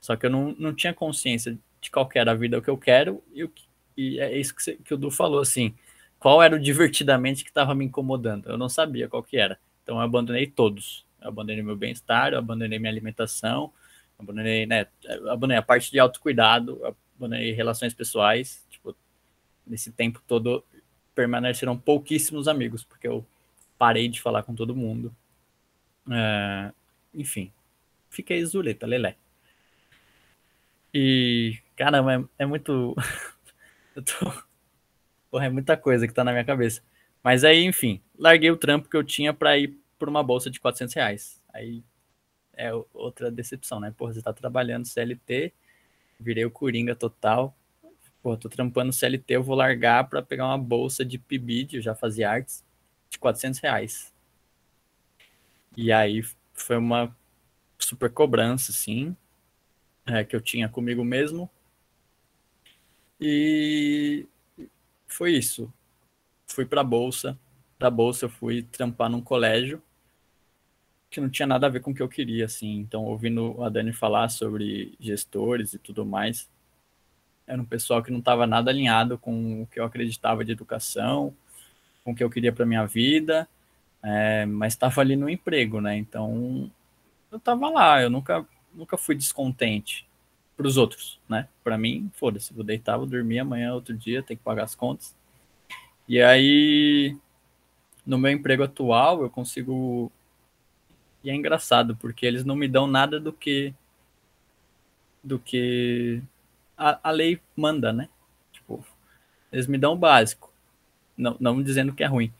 [SPEAKER 3] Só que eu não, não tinha consciência de qual era a vida que eu quero e, e é isso que, você, que o Du falou, assim. qual era o divertidamente que estava me incomodando. Eu não sabia qual que era. Então eu abandonei todos. Eu abandonei meu bem-estar, eu abandonei minha alimentação, abandonei, né, abandonei a parte de autocuidado, abandonei relações pessoais. Tipo, nesse tempo todo permaneceram pouquíssimos amigos, porque eu parei de falar com todo mundo. É, enfim, fiquei zuleta, lelé. E, caramba, é, é muito. eu tô Porra, é muita coisa que tá na minha cabeça. Mas aí, enfim, larguei o trampo que eu tinha para ir por uma bolsa de 400 reais. Aí é outra decepção, né? Porra, você tá trabalhando CLT, virei o Coringa total. Pô, tô trampando CLT, eu vou largar para pegar uma bolsa de PIBID, eu já fazia artes, de 400 reais. E aí foi uma super cobrança, assim, é, que eu tinha comigo mesmo. E foi isso. Fui para a bolsa. Da bolsa eu fui trampar num colégio que não tinha nada a ver com o que eu queria, assim. Então, ouvindo a Dani falar sobre gestores e tudo mais, era um pessoal que não estava nada alinhado com o que eu acreditava de educação, com o que eu queria para minha vida, é, mas estava ali no emprego, né? Então, eu estava lá, eu nunca, nunca fui descontente para os outros, né? Para mim, foda-se, vou deitar, vou dormir amanhã, outro dia, tem que pagar as contas. E aí, no meu emprego atual, eu consigo. E é engraçado, porque eles não me dão nada do que. do que a, a lei manda, né? Tipo, eles me dão o básico. Não, não dizendo que é ruim.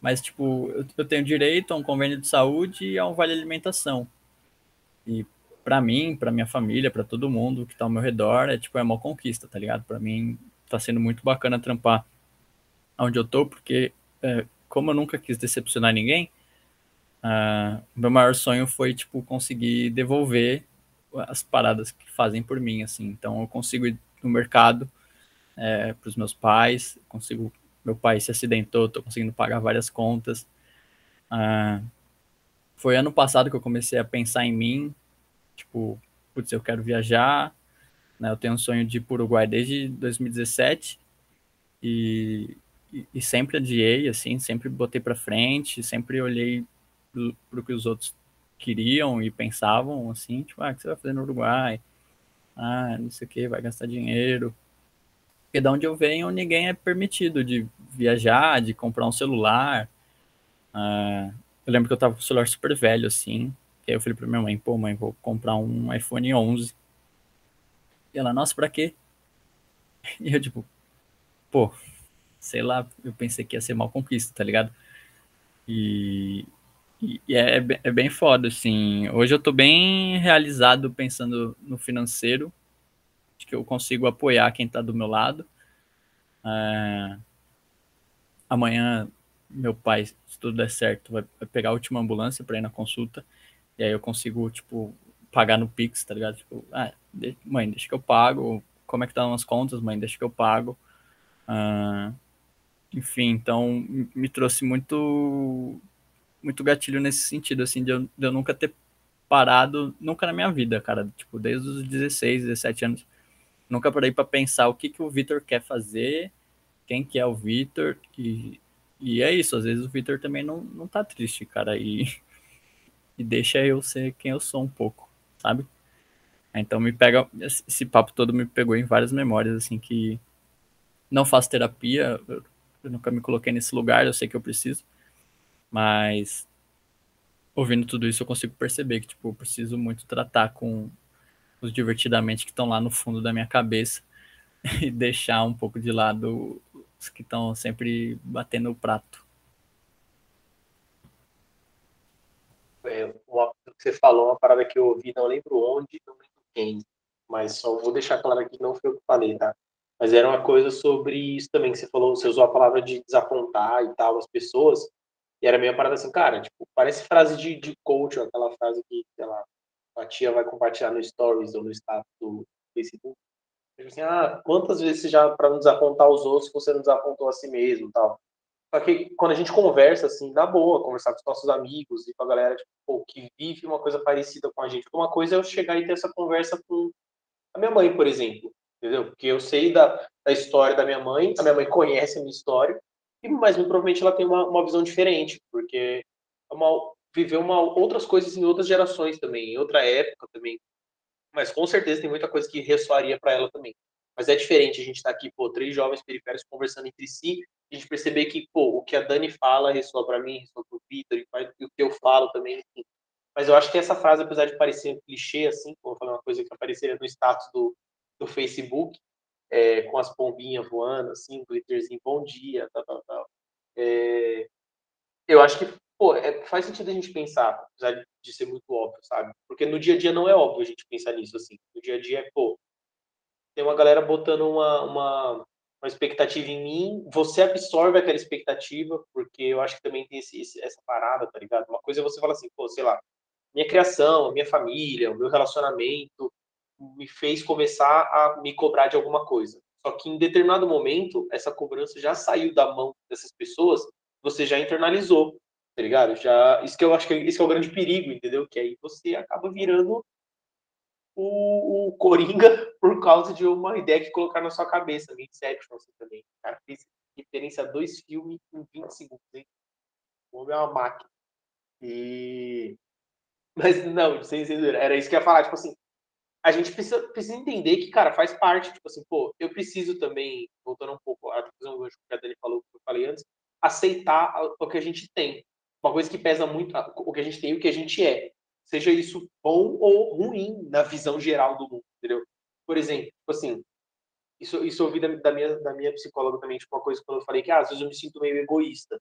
[SPEAKER 3] Mas, tipo, eu, eu tenho direito a um convênio de saúde e a um vale alimentação. E para mim, para minha família, para todo mundo que tá ao meu redor, é tipo, é uma conquista, tá ligado? Para mim tá sendo muito bacana trampar onde eu tô, porque é, como eu nunca quis decepcionar ninguém, uh, meu maior sonho foi, tipo, conseguir devolver as paradas que fazem por mim, assim. Então eu consigo ir no mercado é, para os meus pais, consigo, meu pai se acidentou, tô conseguindo pagar várias contas. Uh, foi ano passado que eu comecei a pensar em mim, Tipo, putz, eu quero viajar, né? Eu tenho um sonho de ir para o Uruguai desde 2017 e, e, e sempre adiei, assim, sempre botei para frente, sempre olhei para o que os outros queriam e pensavam, assim, tipo, ah, o que você vai fazer no Uruguai? Ah, não sei o que, vai gastar dinheiro. Porque da onde eu venho, ninguém é permitido de viajar, de comprar um celular. Ah, eu lembro que eu tava com o celular super velho, assim, e aí eu falei pra minha mãe, pô, mãe, vou comprar um iPhone 11. E ela, nossa, pra quê? E eu, tipo, pô, sei lá, eu pensei que ia ser mal conquista, tá ligado? E, e é, é bem foda, assim. Hoje eu tô bem realizado pensando no financeiro. Acho que eu consigo apoiar quem tá do meu lado. É... Amanhã, meu pai, se tudo der certo, vai pegar a última ambulância para ir na consulta. E aí eu consigo, tipo, pagar no Pix, tá ligado? Tipo, ah, mãe, deixa que eu pago. Como é que estão as contas, mãe? Deixa que eu pago. Uh, enfim, então me trouxe muito muito gatilho nesse sentido, assim, de eu, de eu nunca ter parado, nunca na minha vida, cara, tipo, desde os 16, 17 anos, nunca parei para pensar o que que o Vitor quer fazer, quem que é o Vitor, e, e é isso, às vezes o Vitor também não, não tá triste, cara, e e deixa eu ser quem eu sou um pouco, sabe? Então me pega, esse papo todo me pegou em várias memórias, assim, que não faço terapia, eu, nunca me coloquei nesse lugar, eu sei que eu preciso, mas ouvindo tudo isso eu consigo perceber que, tipo, eu preciso muito tratar com os divertidamente que estão lá no fundo da minha cabeça e deixar um pouco de lado os que estão sempre batendo o prato.
[SPEAKER 1] é, você falou, uma parada que eu ouvi, não lembro onde, não lembro quem, mas só vou deixar claro aqui que não foi eu que falei, tá? Mas era uma coisa sobre isso também que você falou, você usou a palavra de desapontar e tal, as pessoas, e era meio parada assim, cara, tipo, parece frase de, de coach, aquela frase que, sei lá, a tia vai compartilhar no stories ou no status do Facebook. Tipo assim, ah, quantas vezes já, para não desapontar os outros, você não desapontou a si mesmo tal. Só que quando a gente conversa, assim, na boa, conversar com os nossos amigos e com a galera tipo, que vive uma coisa parecida com a gente. Uma coisa é eu chegar e ter essa conversa com a minha mãe, por exemplo, entendeu? Porque eu sei da, da história da minha mãe, a minha mãe conhece a minha história, mas provavelmente ela tem uma, uma visão diferente, porque é uma, viveu uma, outras coisas em outras gerações também, em outra época também. Mas com certeza tem muita coisa que ressoaria para ela também. Mas é diferente a gente estar tá aqui, pô, três jovens periféricos conversando entre si, a gente perceber que, pô, o que a Dani fala ressoa para mim, ressoa para o Vitor, e o que eu falo também, enfim. Mas eu acho que essa frase, apesar de parecer um clichê, assim, vou falar uma coisa que apareceria no status do, do Facebook, é, com as pombinhas voando, assim, um glitterzinho, bom dia, tal, tal, tal. É, eu acho que, pô, é, faz sentido a gente pensar, apesar de ser muito óbvio, sabe? Porque no dia a dia não é óbvio a gente pensar nisso, assim. No dia a dia é, pô, tem uma galera botando uma, uma, uma expectativa em mim, você absorve aquela expectativa, porque eu acho que também tem esse, esse, essa parada, tá ligado? Uma coisa é você falar assim, pô, sei lá, minha criação, minha família, o meu relacionamento me fez começar a me cobrar de alguma coisa. Só que em determinado momento, essa cobrança já saiu da mão dessas pessoas, você já internalizou, tá ligado? Já, isso que eu acho que isso que é o grande perigo, entendeu? Que aí você acaba virando o, o Coringa por causa de uma ideia que colocaram na sua cabeça, Inception assim, também. O cara fez referência a dois filmes em 20 segundos, hein? O homem é uma máquina. E mas não, sem censura. Era isso que eu ia falar, tipo assim, a gente precisa, precisa entender que, cara, faz parte, tipo assim, pô, eu preciso também, voltando um pouco, a visão que a Dani falou, que eu falei antes, aceitar o que a gente tem. Uma coisa que pesa muito, o que a gente tem e o que a gente é. Seja isso bom ou ruim na visão geral do mundo, entendeu? Por exemplo, tipo assim, isso, isso eu ouvi da, da, minha, da minha psicóloga também, tipo, uma coisa quando eu falei que, ah, às vezes eu me sinto meio egoísta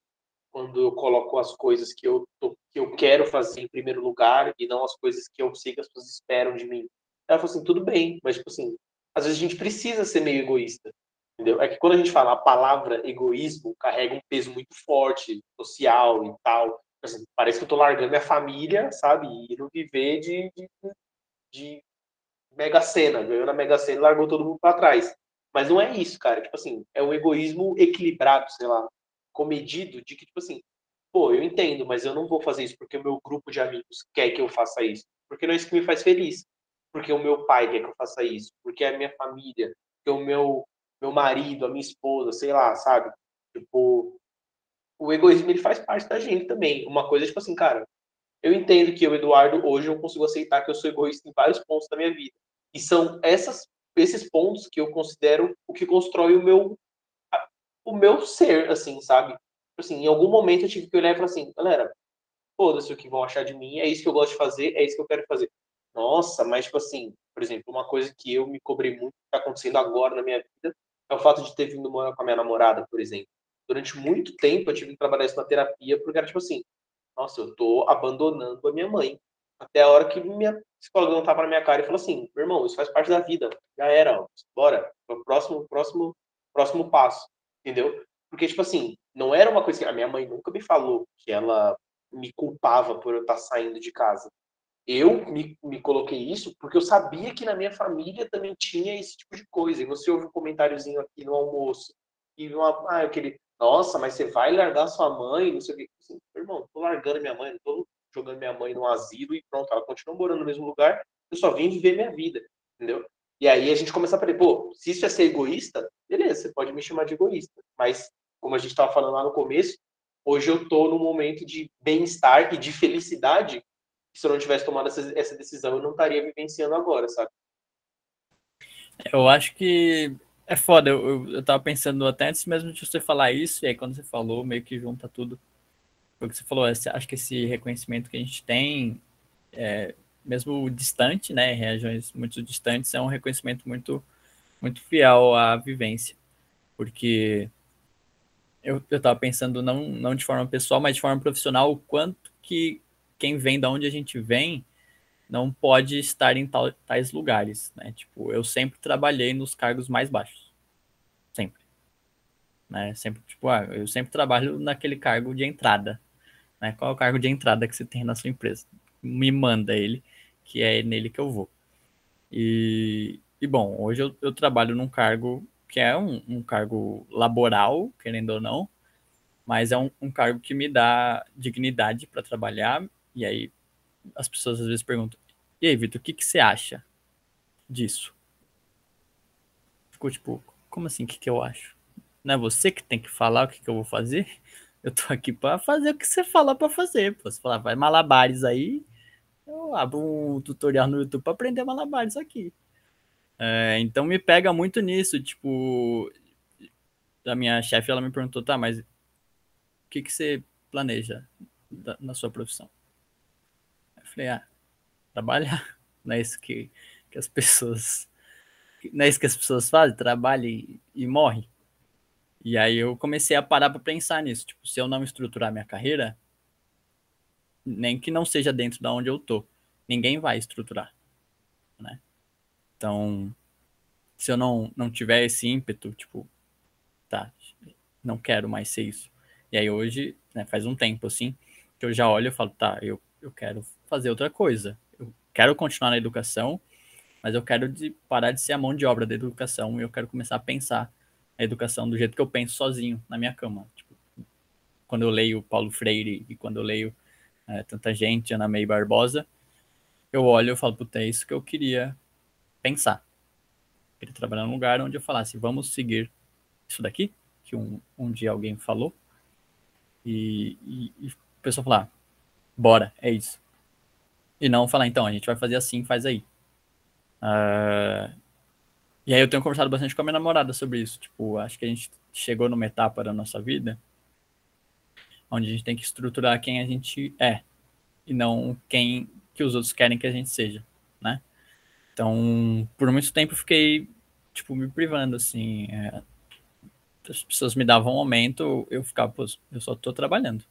[SPEAKER 1] quando eu coloco as coisas que eu, tô, que eu quero fazer em primeiro lugar e não as coisas que eu sei que as pessoas esperam de mim. Ela falou assim, tudo bem, mas, tipo assim, às vezes a gente precisa ser meio egoísta, entendeu? É que quando a gente fala a palavra egoísmo, carrega um peso muito forte, social e tal. Assim, parece que eu tô largando minha família, sabe? E não viver de, de, de mega cena. Ganhou na mega cena e largou todo mundo para trás. Mas não é isso, cara. Tipo assim, é um egoísmo equilibrado, sei lá comedido de que, tipo assim, pô, eu entendo, mas eu não vou fazer isso porque o meu grupo de amigos quer que eu faça isso. Porque não é isso que me faz feliz. Porque o meu pai quer que eu faça isso. Porque a minha família, porque o meu, meu marido, a minha esposa, sei lá, sabe? Tipo, o egoísmo ele faz parte da gente também. Uma coisa, tipo assim, cara, eu entendo que eu, Eduardo, hoje eu consigo aceitar que eu sou egoísta em vários pontos da minha vida. E são essas, esses pontos que eu considero o que constrói o meu o meu ser, assim, sabe? Assim, em algum momento eu tive que olhar e falar assim, galera, foda-se o que vão achar de mim, é isso que eu gosto de fazer, é isso que eu quero fazer. Nossa, mas, tipo assim, por exemplo, uma coisa que eu me cobrei muito, que tá acontecendo agora na minha vida, é o fato de ter vindo morar com a minha namorada, por exemplo. Durante muito tempo eu tive que trabalhar isso na terapia, porque era tipo assim, nossa, eu tô abandonando a minha mãe. Até a hora que minha psicóloga não tava na minha cara e falou assim, meu irmão, isso faz parte da vida, já era, ó, bora, próximo, próximo, próximo passo entendeu? Porque, tipo assim, não era uma coisa que a minha mãe nunca me falou que ela me culpava por eu estar saindo de casa. Eu me, me coloquei isso porque eu sabia que na minha família também tinha esse tipo de coisa. E você ouve um comentáriozinho aqui no almoço, e uma, ah, aquele, nossa, mas você vai largar sua mãe, não sei o que. Assim, irmão, tô largando minha mãe, não tô jogando minha mãe no asilo e pronto, ela continua morando no mesmo lugar, eu só vim viver minha vida, entendeu? E aí a gente começa a aprender, pô, se isso é ser egoísta, beleza, você pode me chamar de egoísta. Mas, como a gente estava falando lá no começo, hoje eu estou num momento de bem-estar e de felicidade se eu não tivesse tomado essa, essa decisão, eu não estaria vivenciando agora, sabe?
[SPEAKER 3] Eu acho que é foda. Eu, eu, eu tava pensando até antes mesmo de você falar isso, e aí quando você falou, meio que junta tudo. Porque você falou, acho que esse reconhecimento que a gente tem é, mesmo distante, né, regiões muito distantes, é um reconhecimento muito, muito fiel à vivência. Porque eu estava pensando, não, não de forma pessoal, mas de forma profissional, o quanto que quem vem da onde a gente vem não pode estar em tal, tais lugares, né? Tipo, eu sempre trabalhei nos cargos mais baixos. Sempre. Né? Sempre, tipo, ah, eu sempre trabalho naquele cargo de entrada. Né? Qual é o cargo de entrada que você tem na sua empresa? Me manda ele que é nele que eu vou. E, e bom, hoje eu, eu trabalho num cargo que é um, um, cargo laboral, querendo ou não, mas é um, um cargo que me dá dignidade para trabalhar. E aí as pessoas às vezes perguntam: e aí, Vitor, o que, que você acha disso? Ficou tipo, como assim, o que, que eu acho? Não é você que tem que falar o que, que eu vou fazer? Eu tô aqui para fazer o que você fala para fazer. Pô. Você falar, vai malabares aí, eu abro um tutorial no YouTube para aprender malabares aqui. É, então me pega muito nisso, tipo, a minha chefe ela me perguntou, tá, mas o que que você planeja da, na sua profissão? Falei, ah, trabalhar, não é isso que, que as pessoas, não é isso que as pessoas fazem, trabalha e, e morre. E aí eu comecei a parar para pensar nisso. Tipo, se eu não estruturar minha carreira, nem que não seja dentro da onde eu tô, ninguém vai estruturar, né? Então, se eu não não tiver esse ímpeto, tipo, tá, não quero mais ser isso. E aí hoje, né, faz um tempo assim, que eu já olho e falo, tá, eu, eu quero fazer outra coisa. Eu quero continuar na educação, mas eu quero de, parar de ser a mão de obra da educação e eu quero começar a pensar a educação do jeito que eu penso sozinho na minha cama. Tipo, quando eu leio Paulo Freire e quando eu leio é, tanta gente, Ana May Barbosa, eu olho e falo, puta, é isso que eu queria pensar. Eu queria trabalhar num lugar onde eu falasse, vamos seguir isso daqui, que um, um dia alguém falou, e, e, e o pessoal falar, bora, é isso. E não falar, então, a gente vai fazer assim, faz aí. Uh, e aí eu tenho conversado bastante com a minha namorada sobre isso. Tipo, acho que a gente chegou numa etapa da nossa vida onde a gente tem que estruturar quem a gente é e não quem que os outros querem que a gente seja, né? Então, por muito tempo eu fiquei, tipo, me privando, assim. É, as pessoas me davam um aumento, eu ficava, pô, eu só tô trabalhando,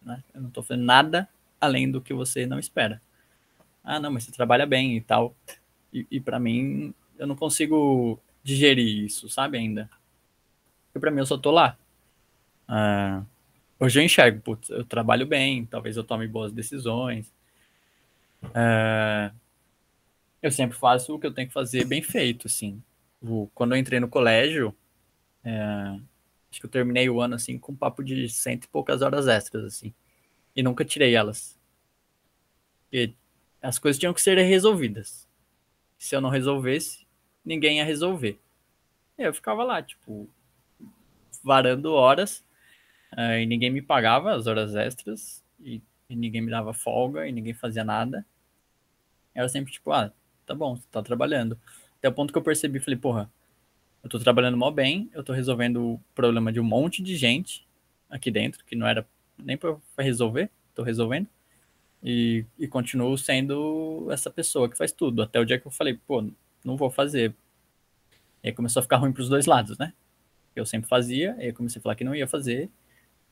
[SPEAKER 3] né? Eu não tô fazendo nada além do que você não espera. Ah, não, mas você trabalha bem e tal. E, e para mim, eu não consigo digerir isso, sabe, ainda. Porque pra mim eu só tô lá. Ah, hoje eu enxergo, putz, eu trabalho bem, talvez eu tome boas decisões. Ah, eu sempre faço o que eu tenho que fazer bem feito, assim. Quando eu entrei no colégio, é, acho que eu terminei o ano, assim, com um papo de cento e poucas horas extras, assim. E nunca tirei elas. E as coisas tinham que ser resolvidas. Se eu não resolvesse, ninguém ia resolver. E eu ficava lá, tipo, varando horas, uh, e ninguém me pagava as horas extras, e, e, ninguém me dava folga, e ninguém fazia nada. Era sempre tipo, ah, tá bom, você tá trabalhando. Até o ponto que eu percebi, falei, porra, eu tô trabalhando mal bem, eu tô resolvendo o problema de um monte de gente aqui dentro, que não era nem pra resolver, tô resolvendo. E, e continuo sendo essa pessoa que faz tudo. Até o dia que eu falei, pô, não vou fazer. E aí começou a ficar ruim para os dois lados, né? Eu sempre fazia, aí comecei a falar que não ia fazer.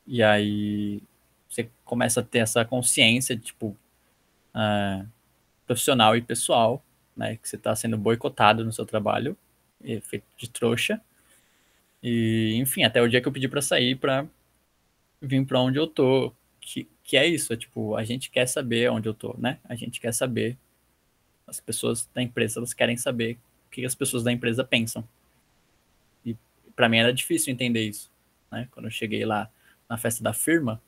[SPEAKER 3] E aí você começa a ter essa consciência, tipo, uh, profissional e pessoal, né? Que você está sendo boicotado no seu trabalho, feito de trouxa. E, enfim, até o dia que eu pedi para sair para vir para onde eu tô, que, que é isso, é tipo, a gente quer saber onde eu tô, né? A gente quer saber as pessoas da empresa elas querem saber o que as pessoas da empresa pensam. E para mim era difícil entender isso, né? Quando eu cheguei lá na festa da firma,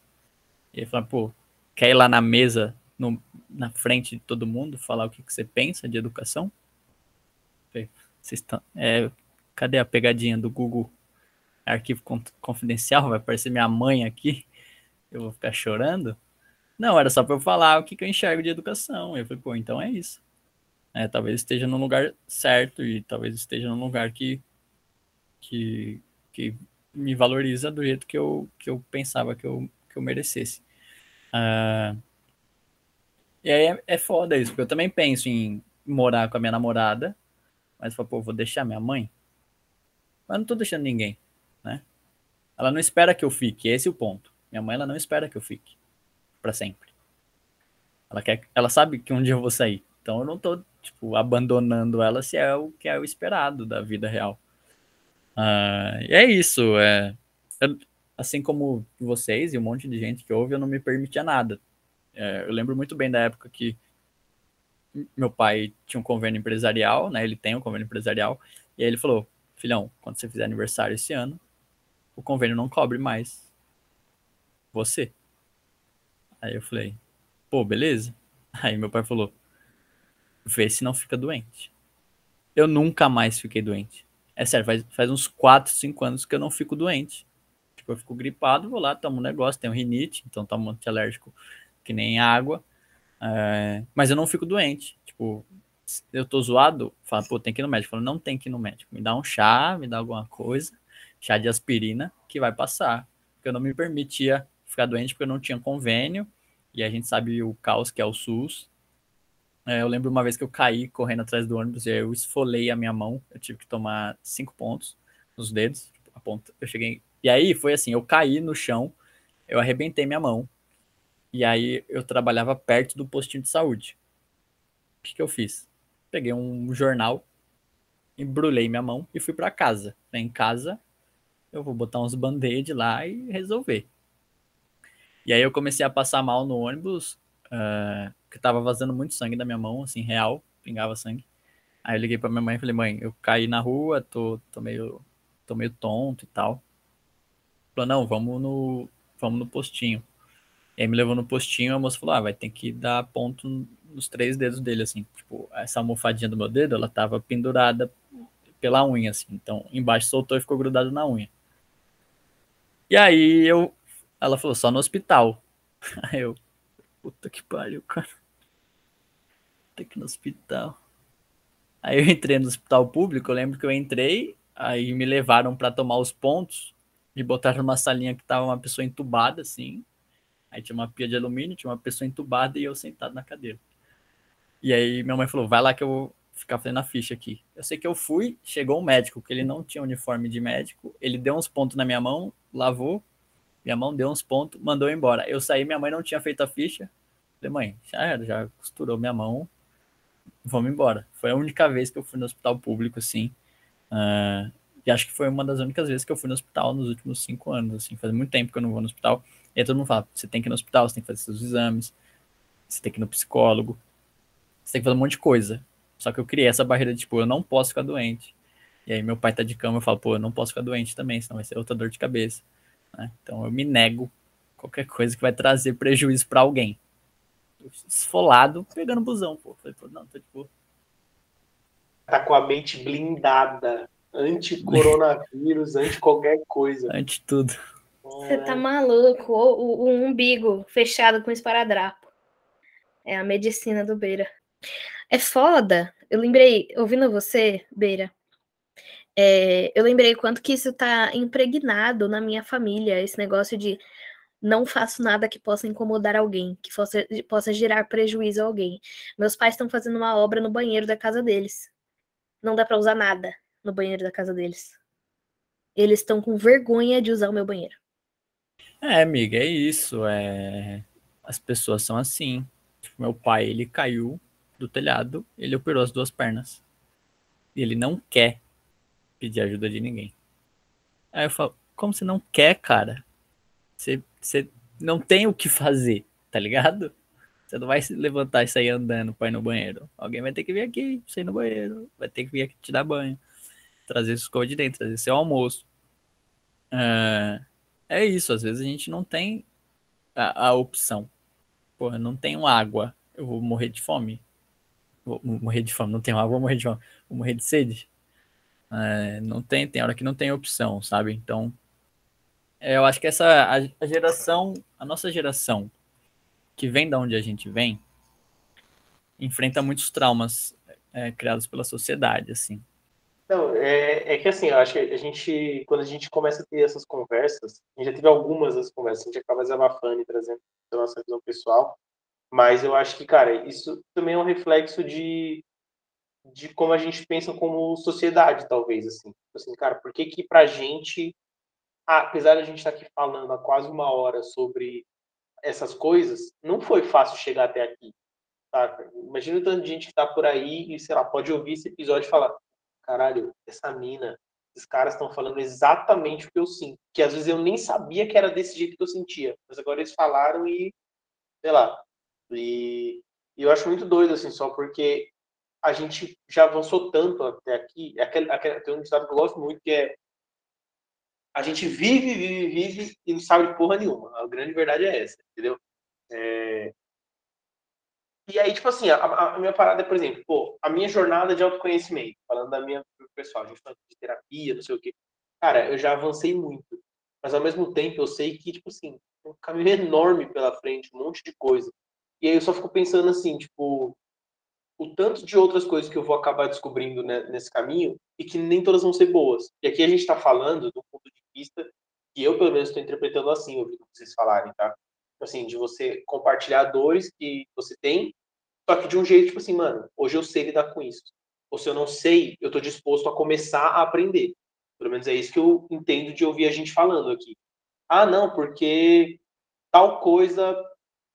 [SPEAKER 3] e ele falou, pô, quer ir lá na mesa, no, na frente de todo mundo, falar o que, que você pensa de educação? Vocês estão, é, cadê a pegadinha do Google? Arquivo confidencial, vai aparecer minha mãe aqui, eu vou ficar chorando? Não, era só para eu falar o que, que eu enxergo de educação. Eu falei, pô, então é isso. É, talvez esteja no lugar certo e talvez esteja num lugar que, que, que me valoriza do jeito que eu, que eu pensava que eu, que eu merecesse. Uh, e aí é, é foda isso, porque eu também penso em morar com a minha namorada, mas falo, pô, vou deixar minha mãe? Mas não tô deixando ninguém, né? Ela não espera que eu fique, esse é o ponto. Minha mãe, ela não espera que eu fique para sempre. Ela quer, ela sabe que um dia eu vou sair. Então eu não tô, tipo, abandonando ela se é o que é o esperado da vida real. Uh, e é isso. É, eu, assim como vocês e um monte de gente que ouve, eu não me permitia nada. É, eu lembro muito bem da época que meu pai tinha um convênio empresarial, né? Ele tem um convênio empresarial. E aí ele falou, filhão, quando você fizer aniversário esse ano, o convênio não cobre mais você. Aí eu falei, pô, beleza. Aí meu pai falou, vê se não fica doente. Eu nunca mais fiquei doente. É sério, faz, faz uns 4, 5 anos que eu não fico doente. Tipo, eu fico gripado, vou lá, tomo um negócio, tenho rinite, então tomo antialérgico que nem água. É, mas eu não fico doente. Tipo, eu tô zoado, falo, pô, tem que ir no médico. Falo, não tem que ir no médico. Me dá um chá, me dá alguma coisa, chá de aspirina, que vai passar. Porque eu não me permitia ficar doente porque eu não tinha convênio. E a gente sabe o caos que é o SUS. É, eu lembro uma vez que eu caí correndo atrás do ônibus e eu esfolei a minha mão. Eu tive que tomar cinco pontos nos dedos. Tipo, a ponta. Eu cheguei. E aí foi assim: eu caí no chão, eu arrebentei minha mão. E aí eu trabalhava perto do postinho de saúde. O que, que eu fiz? Peguei um jornal, embrulhei minha mão e fui para casa. Em casa, eu vou botar uns band-aid lá e resolver. E aí eu comecei a passar mal no ônibus, uh, que tava vazando muito sangue da minha mão, assim, real, pingava sangue. Aí eu liguei pra minha mãe e falei, mãe, eu caí na rua, tô, tô, meio, tô meio tonto e tal. Falou, não, vamos no, vamos no postinho. E aí me levou no postinho, a moça falou, ah, vai ter que dar ponto nos três dedos dele, assim. Tipo, essa almofadinha do meu dedo, ela tava pendurada pela unha, assim. Então, embaixo soltou e ficou grudado na unha. E aí eu, ela falou, só no hospital. Aí eu, Puta que pariu, cara. Tem que ir no hospital. Aí eu entrei no hospital público, eu lembro que eu entrei, aí me levaram para tomar os pontos, me botaram numa salinha que tava uma pessoa entubada, assim. Aí tinha uma pia de alumínio, tinha uma pessoa entubada e eu sentado na cadeira. E aí minha mãe falou, vai lá que eu ficar fazendo a ficha aqui. Eu sei que eu fui, chegou um médico, que ele não tinha uniforme de médico, ele deu uns pontos na minha mão, lavou, minha mão deu uns pontos, mandou embora. Eu saí, minha mãe não tinha feito a ficha. Falei, mãe, já era, já costurou minha mão, vamos embora. Foi a única vez que eu fui no hospital público, assim. Uh, e acho que foi uma das únicas vezes que eu fui no hospital nos últimos cinco anos, assim. Faz muito tempo que eu não vou no hospital. E aí todo mundo fala, você tem que ir no hospital, você tem que fazer seus exames, você tem que ir no psicólogo, você tem que fazer um monte de coisa. Só que eu criei essa barreira de, tipo, eu não posso ficar doente. E aí meu pai tá de cama, eu falo, pô, eu não posso ficar doente também, senão vai ser outra dor de cabeça. Né? Então eu me nego qualquer coisa que vai trazer prejuízo para alguém. Esfolado, pegando busão, pô. Falei, pô, não, tô de boa.
[SPEAKER 1] Tá com a mente blindada. Anti-coronavírus, anti qualquer coisa.
[SPEAKER 3] Anti tudo.
[SPEAKER 2] Você tá maluco? O, o, o, umbigo fechado com esparadrapo. É a medicina do Beira. É foda. Eu lembrei, ouvindo você, Beira, é, eu lembrei quanto que isso tá impregnado na minha família, esse negócio de não faço nada que possa incomodar alguém, que possa, possa gerar prejuízo a alguém. Meus pais estão fazendo uma obra no banheiro da casa deles. Não dá para usar nada no banheiro da casa deles. Eles estão com vergonha de usar o meu banheiro.
[SPEAKER 3] É, amiga, é isso. É... As pessoas são assim. Meu pai, ele caiu do telhado, ele operou as duas pernas. E ele não quer pedir ajuda de ninguém. Aí eu falo, como você não quer, cara? Você, você não tem o que fazer, tá ligado? Você não vai se levantar e sair andando pra ir no banheiro. Alguém vai ter que vir aqui, sair no banheiro, vai ter que vir aqui te dar banho, trazer sua escova de dentro, trazer seu almoço. É, é isso, às vezes a gente não tem a, a opção. Porra, não tenho água, eu vou morrer de fome. Vou morrer de fome, não tenho água, vou morrer de fome. Vou morrer de sede. É, não tem, tem hora que não tem opção, sabe? Então, é, eu acho que essa a, a, geração, a nossa geração, que vem da onde a gente vem, enfrenta muitos traumas é, criados pela sociedade, assim.
[SPEAKER 1] Não, é, é, que assim, eu acho que a gente, quando a gente começa a ter essas conversas, a gente já teve algumas das conversas, a gente acaba desabafando e trazendo a nossa visão pessoal, mas eu acho que, cara, isso também é um reflexo de de como a gente pensa como sociedade, talvez, assim. Assim, cara, por que que pra gente, apesar de a gente estar tá aqui falando há quase uma hora sobre essas coisas, não foi fácil chegar até aqui? Imagina o tanto de gente que tá por aí e, sei lá, pode ouvir esse episódio e falar, caralho, essa mina, esses caras estão falando exatamente o que eu sinto, que às vezes eu nem sabia que era desse jeito que eu sentia, mas agora eles falaram e, sei lá, e, e eu acho muito doido, assim, só porque a gente já avançou tanto até aqui. É aquele, aquele, tem um ditado que eu gosto muito que é a gente vive, vive, vive e não sabe de porra nenhuma. A grande verdade é essa, entendeu? É... E aí, tipo assim, a, a, minha parada é, por exemplo, pô, a minha jornada de autoconhecimento, falando da minha pessoal, a gente falando de terapia, não sei o quê. Cara, eu já avancei muito. Mas ao mesmo tempo eu sei que, tipo assim, um caminho enorme pela frente, um monte de coisa. E aí eu só fico pensando assim, tipo, o tanto de outras coisas que eu vou acabar descobrindo né, nesse caminho e que nem todas vão ser boas. E aqui a gente está falando do ponto de vista que eu, pelo menos, estou interpretando assim, ouvindo vocês falarem, tá? Assim, de você compartilhar dores que você tem só que de um jeito, tipo assim, mano, hoje eu sei lidar com isso. Ou se eu não sei, eu tô disposto a começar a aprender. Pelo menos é isso que eu entendo de ouvir a gente falando aqui. Ah, não, porque tal coisa,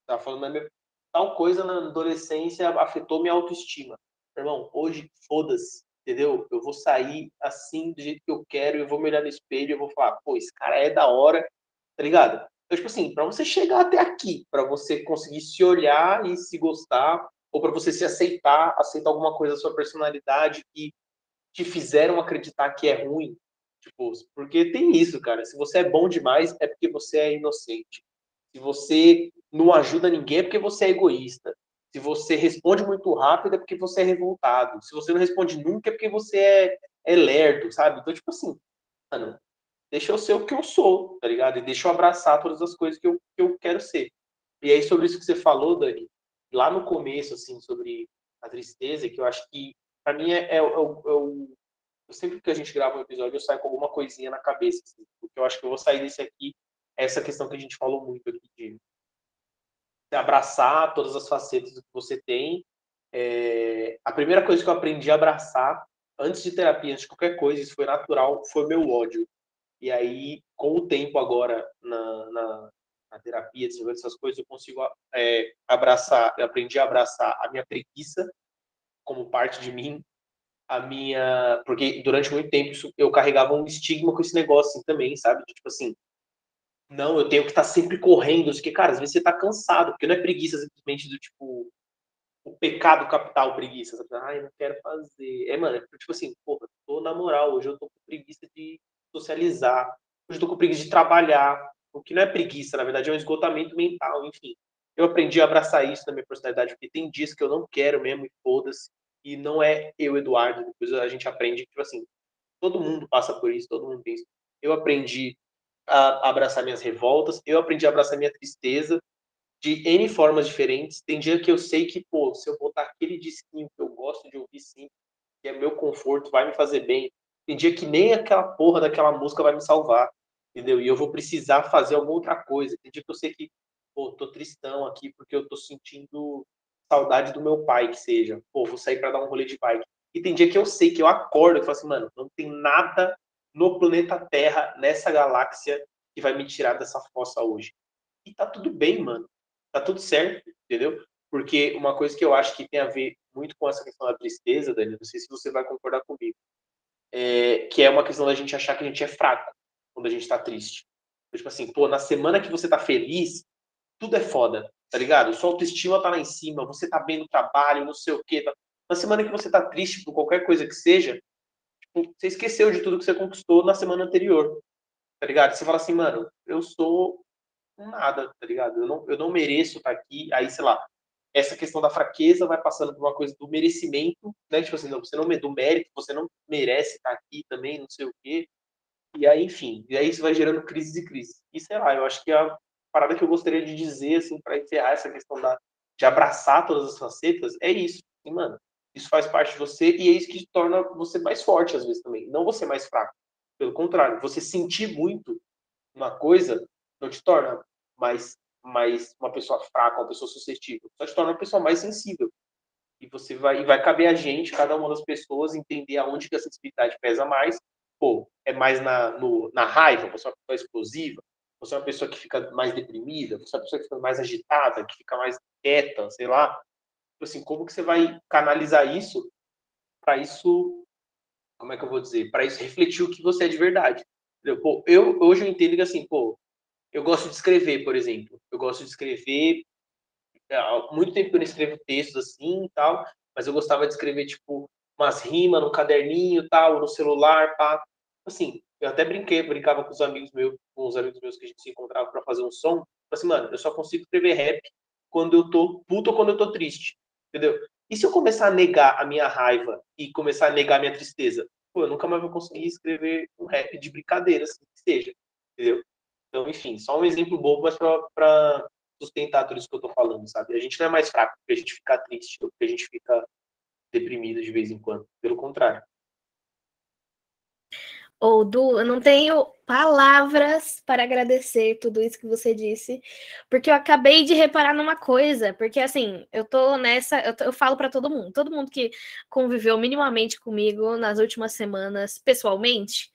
[SPEAKER 1] tá falando minha, tal coisa na adolescência afetou minha autoestima. Irmão, hoje, foda-se, entendeu? Eu vou sair assim, do jeito que eu quero, eu vou me olhar no espelho, eu vou falar, pô, esse cara é da hora, tá ligado? Então, tipo assim, para você chegar até aqui, para você conseguir se olhar e se gostar, ou para você se aceitar, aceitar alguma coisa da sua personalidade que te fizeram acreditar que é ruim. Tipo, porque tem isso, cara. Se você é bom demais, é porque você é inocente. Se você não ajuda ninguém, é porque você é egoísta. Se você responde muito rápido, é porque você é revoltado. Se você não responde nunca, é porque você é, é lerdo, sabe? Então, tipo assim, mano, deixa eu ser o que eu sou, tá ligado? E deixa eu abraçar todas as coisas que eu, que eu quero ser. E aí, sobre isso que você falou, Dani, lá no começo, assim, sobre a tristeza, que eu acho que, para mim, é, é, é, é sempre que a gente grava um episódio, eu saio com alguma coisinha na cabeça, assim, porque eu acho que eu vou sair desse aqui, essa questão que a gente falou muito aqui, de abraçar todas as facetas que você tem. É, a primeira coisa que eu aprendi a abraçar, antes de terapia, antes de qualquer coisa, isso foi natural, foi meu ódio. E aí, com o tempo agora, na, na na terapia, desenvolvendo essas coisas, eu consigo é, abraçar, eu aprendi a abraçar a minha preguiça como parte de mim, a minha. Porque durante muito tempo eu carregava um estigma com esse negócio assim, também, sabe? De, tipo assim, não, eu tenho que estar tá sempre correndo, porque, cara, às vezes você tá cansado, porque não é preguiça simplesmente do tipo o pecado capital preguiça, sabe? Ai, não quero fazer. É, mano, é tipo assim, porra, tô na moral, hoje eu tô com preguiça de socializar, hoje eu tô com preguiça de trabalhar, o que não é preguiça, na verdade é um esgotamento mental, enfim. Eu aprendi a abraçar isso na minha personalidade, porque tem dias que eu não quero mesmo e foda-se, e não é eu, Eduardo, depois a gente aprende, tipo assim, todo mundo passa por isso, todo mundo tem isso. Eu aprendi a abraçar minhas revoltas, eu aprendi a abraçar minha tristeza de N formas diferentes. Tem dia que eu sei que, pô, se eu botar aquele disquinho que eu gosto de ouvir sim, que é meu conforto, vai me fazer bem. Tem dia que nem aquela porra daquela música vai me salvar entendeu? E eu vou precisar fazer alguma outra coisa. Tem dia que eu sei que, pô, tô tristão aqui porque eu tô sentindo saudade do meu pai, que seja. Pô, vou sair para dar um rolê de bike. E tem dia que eu sei que eu acordo e falo assim, mano, não tem nada no planeta Terra, nessa galáxia, que vai me tirar dessa fossa hoje. E tá tudo bem, mano. Tá tudo certo, entendeu? Porque uma coisa que eu acho que tem a ver muito com essa questão da tristeza, Dani, não sei se você vai concordar comigo, é, que é uma questão da gente achar que a gente é fraco quando a gente tá triste. Tipo assim, pô, na semana que você tá feliz, tudo é foda, tá ligado? Sua autoestima tá lá em cima, você tá bem no trabalho, não sei o quê. Tá... Na semana que você tá triste por qualquer coisa que seja, você esqueceu de tudo que você conquistou na semana anterior, tá ligado? Você fala assim, mano, eu sou nada, tá ligado? Eu não, eu não mereço estar tá aqui. Aí, sei lá, essa questão da fraqueza vai passando por uma coisa do merecimento, né? Tipo assim, não, você não do mérito, você não merece estar tá aqui também, não sei o quê. E aí, enfim, e aí isso vai gerando crises e crises. E sei lá, eu acho que a parada que eu gostaria de dizer, assim, para encerrar essa questão da, de abraçar todas as facetas, é isso. E, mano, isso faz parte de você e é isso que torna você mais forte, às vezes, também. Não você mais fraco. Pelo contrário, você sentir muito uma coisa não te torna mais, mais uma pessoa fraca, uma pessoa suscetível. Só te torna uma pessoa mais sensível. E você vai, e vai caber a gente, cada uma das pessoas, entender aonde que a sensibilidade pesa mais pô, é mais na, no, na raiva, você é uma pessoa explosiva, você é uma pessoa que fica mais deprimida, você é uma pessoa que fica mais agitada, que fica mais quieta, sei lá. Tipo assim, como que você vai canalizar isso para isso, como é que eu vou dizer, para isso refletir o que você é de verdade. Pô, eu hoje eu entendo que assim, pô, eu gosto de escrever, por exemplo. Eu gosto de escrever é, há muito tempo que eu não escrevo textos assim e tal, mas eu gostava de escrever tipo umas rimas no caderninho tal, no celular, pá assim, eu até brinquei, brincava com os amigos meus, com os amigos meus que a gente se encontrava para fazer um som. Assim, mano, eu só consigo escrever rap quando eu tô puto ou quando eu tô triste. Entendeu? E se eu começar a negar a minha raiva e começar a negar a minha tristeza? Pô, eu nunca mais vou conseguir escrever um rap de brincadeira, assim que seja. Entendeu? Então, enfim, só um exemplo bobo, mas para sustentar tudo isso que eu tô falando, sabe? A gente não é mais fraco porque a gente fica triste ou porque a gente fica deprimido de vez em quando. Pelo contrário.
[SPEAKER 2] Ou Du, eu não tenho palavras para agradecer tudo isso que você disse, porque eu acabei de reparar numa coisa, porque assim, eu tô nessa, eu, tô, eu falo para todo mundo, todo mundo que conviveu minimamente comigo nas últimas semanas, pessoalmente,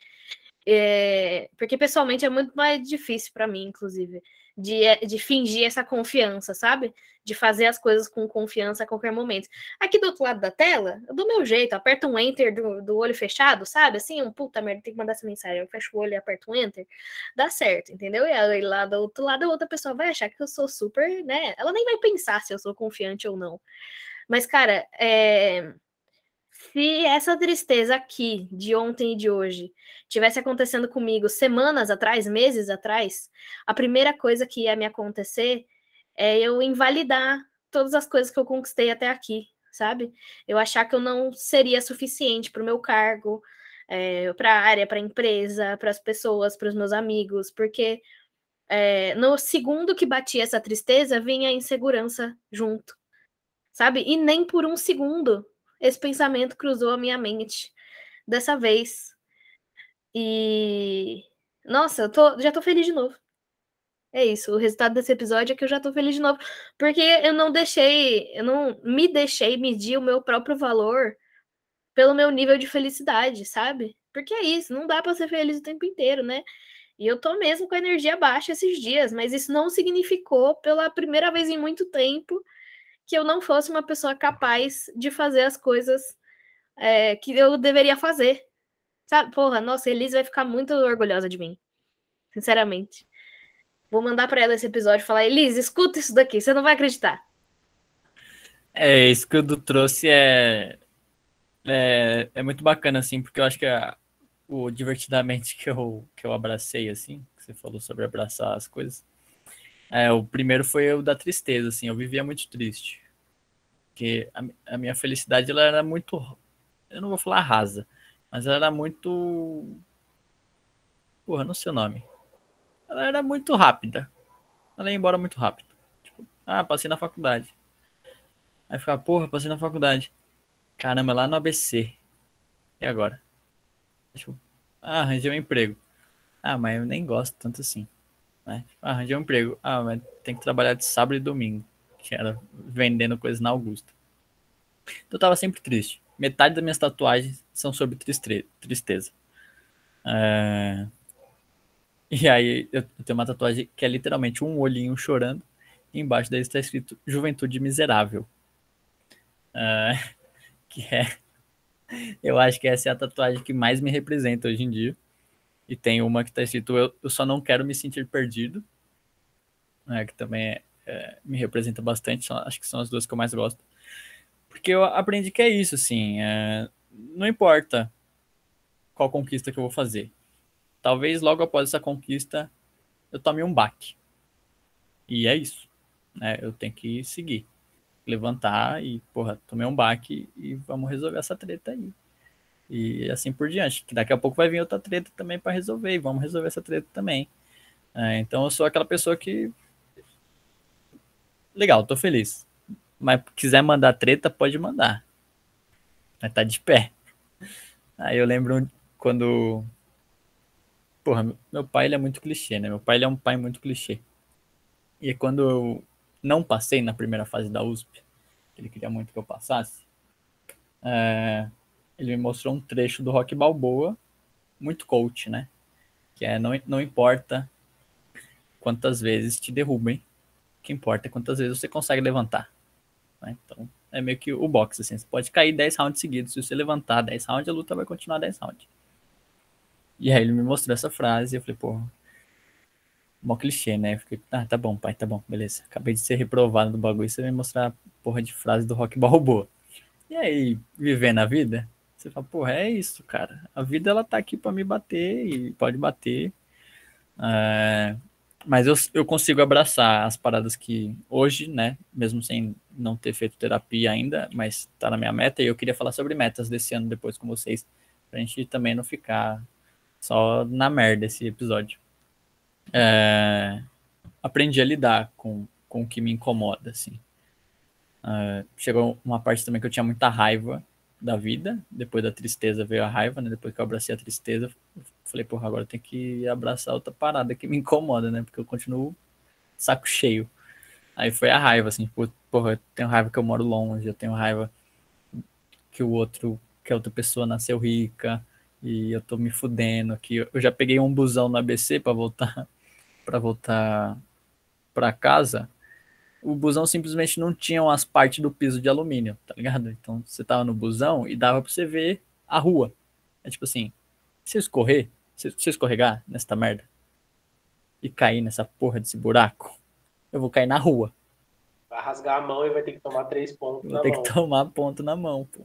[SPEAKER 2] é, porque pessoalmente é muito mais difícil para mim, inclusive, de, de fingir essa confiança, sabe? De fazer as coisas com confiança a qualquer momento. Aqui do outro lado da tela, dou meu jeito, aperto um enter do, do olho fechado, sabe? Assim, um puta merda, tem que mandar essa mensagem. Eu fecho o olho e aperto um enter, dá certo, entendeu? E aí lá do outro lado, a outra pessoa vai achar que eu sou super, né? Ela nem vai pensar se eu sou confiante ou não. Mas, cara, é se essa tristeza aqui de ontem e de hoje tivesse acontecendo comigo semanas atrás, meses atrás, a primeira coisa que ia me acontecer é eu invalidar todas as coisas que eu conquistei até aqui, sabe? Eu achar que eu não seria suficiente para o meu cargo, é, para a área, para a empresa, para as pessoas, para os meus amigos, porque é, no segundo que batia essa tristeza, vinha a insegurança junto, sabe? E nem por um segundo esse pensamento cruzou a minha mente dessa vez. E nossa, eu tô, já tô feliz de novo. É isso, o resultado desse episódio é que eu já tô feliz de novo, porque eu não deixei, eu não me deixei medir o meu próprio valor pelo meu nível de felicidade, sabe? Porque é isso, não dá para ser feliz o tempo inteiro, né? E eu tô mesmo com a energia baixa esses dias, mas isso não significou pela primeira vez em muito tempo que eu não fosse uma pessoa capaz de fazer as coisas é, que eu deveria fazer. Sabe? Porra, nossa, Elise vai ficar muito orgulhosa de mim. Sinceramente. Vou mandar para ela esse episódio e falar: Elise, escuta isso daqui, você não vai acreditar.
[SPEAKER 3] É, isso que o Du trouxe é, é, é muito bacana, assim, porque eu acho que a, o divertidamente que eu, que eu abracei, assim, que você falou sobre abraçar as coisas, é, o primeiro foi o da tristeza, assim, eu vivia muito triste. Porque a, a minha felicidade, ela era muito, eu não vou falar rasa, mas ela era muito, porra, não sei o nome. Ela era muito rápida. Ela ia embora muito rápido. Tipo, ah, passei na faculdade. Aí ficava, porra, passei na faculdade. Caramba, lá no ABC. E agora? Tipo, ah, arranjei um emprego. Ah, mas eu nem gosto tanto assim. Né? Arranjei um emprego. Ah, mas tem que trabalhar de sábado e domingo. Que era vendendo coisas na Augusta. Então eu tava sempre triste. Metade das minhas tatuagens são sobre tristeza. É... E aí eu tenho uma tatuagem que é literalmente um olhinho chorando. E embaixo dele está escrito Juventude Miserável. É... Que é. Eu acho que essa é a tatuagem que mais me representa hoje em dia. E tem uma que está escrito eu, eu, só não quero me sentir perdido, né, que também é, é, me representa bastante. Acho que são as duas que eu mais gosto. Porque eu aprendi que é isso, assim. É, não importa qual conquista que eu vou fazer. Talvez logo após essa conquista eu tome um baque. E é isso. Né? Eu tenho que seguir. Levantar e, porra, tomei um baque e vamos resolver essa treta aí e assim por diante. Que daqui a pouco vai vir outra treta também para resolver, e vamos resolver essa treta também. É, então eu sou aquela pessoa que. Legal, tô feliz. Mas quiser mandar treta, pode mandar. Mas tá de pé. Aí eu lembro quando. Porra, meu pai ele é muito clichê, né? Meu pai ele é um pai muito clichê. E quando eu não passei na primeira fase da USP, ele queria muito que eu passasse, é, ele me mostrou um trecho do Rock Balboa, muito coach, né? Que é não, não importa quantas vezes te derrubem, o que importa é quantas vezes você consegue levantar. Né? Então, é meio que o boxe, assim, você pode cair 10 rounds seguidos, se você levantar 10 rounds, a luta vai continuar 10 rounds. E aí ele me mostrou essa frase, e eu falei, pô, mó clichê, né? Eu fiquei, ah, tá bom, pai, tá bom, beleza. Acabei de ser reprovado do bagulho, você vai me mostrar a porra de frase do Rock Balboa. E aí, viver na vida? Você fala, porra, é isso, cara. A vida ela tá aqui para me bater e pode bater. É, mas eu, eu consigo abraçar as paradas que hoje, né, mesmo sem não ter feito terapia ainda, mas tá na minha meta e eu queria falar sobre metas desse ano depois com vocês, pra gente também não ficar só na merda esse episódio. É, aprendi a lidar com, com o que me incomoda, assim. Uh, chegou uma parte também que eu tinha muita raiva da vida, depois da tristeza veio a raiva, né? Depois que eu abracei a tristeza, falei, porra, agora tem que abraçar outra parada que me incomoda, né? Porque eu continuo saco cheio. Aí foi a raiva, assim, porra, eu tenho raiva que eu moro longe, eu tenho raiva que o outro, que a outra pessoa nasceu rica e eu tô me fudendo aqui. Eu já peguei um busão no ABC para voltar para voltar para casa o busão simplesmente não tinha as partes do piso de alumínio, tá ligado? Então você tava no busão e dava pra você ver a rua. É tipo assim, se eu escorrer, se eu escorregar nesta merda e cair nessa porra desse buraco, eu vou cair na rua.
[SPEAKER 1] Vai rasgar a mão e vai ter que tomar três pontos
[SPEAKER 3] vou ter que tomar ponto na mão, pô.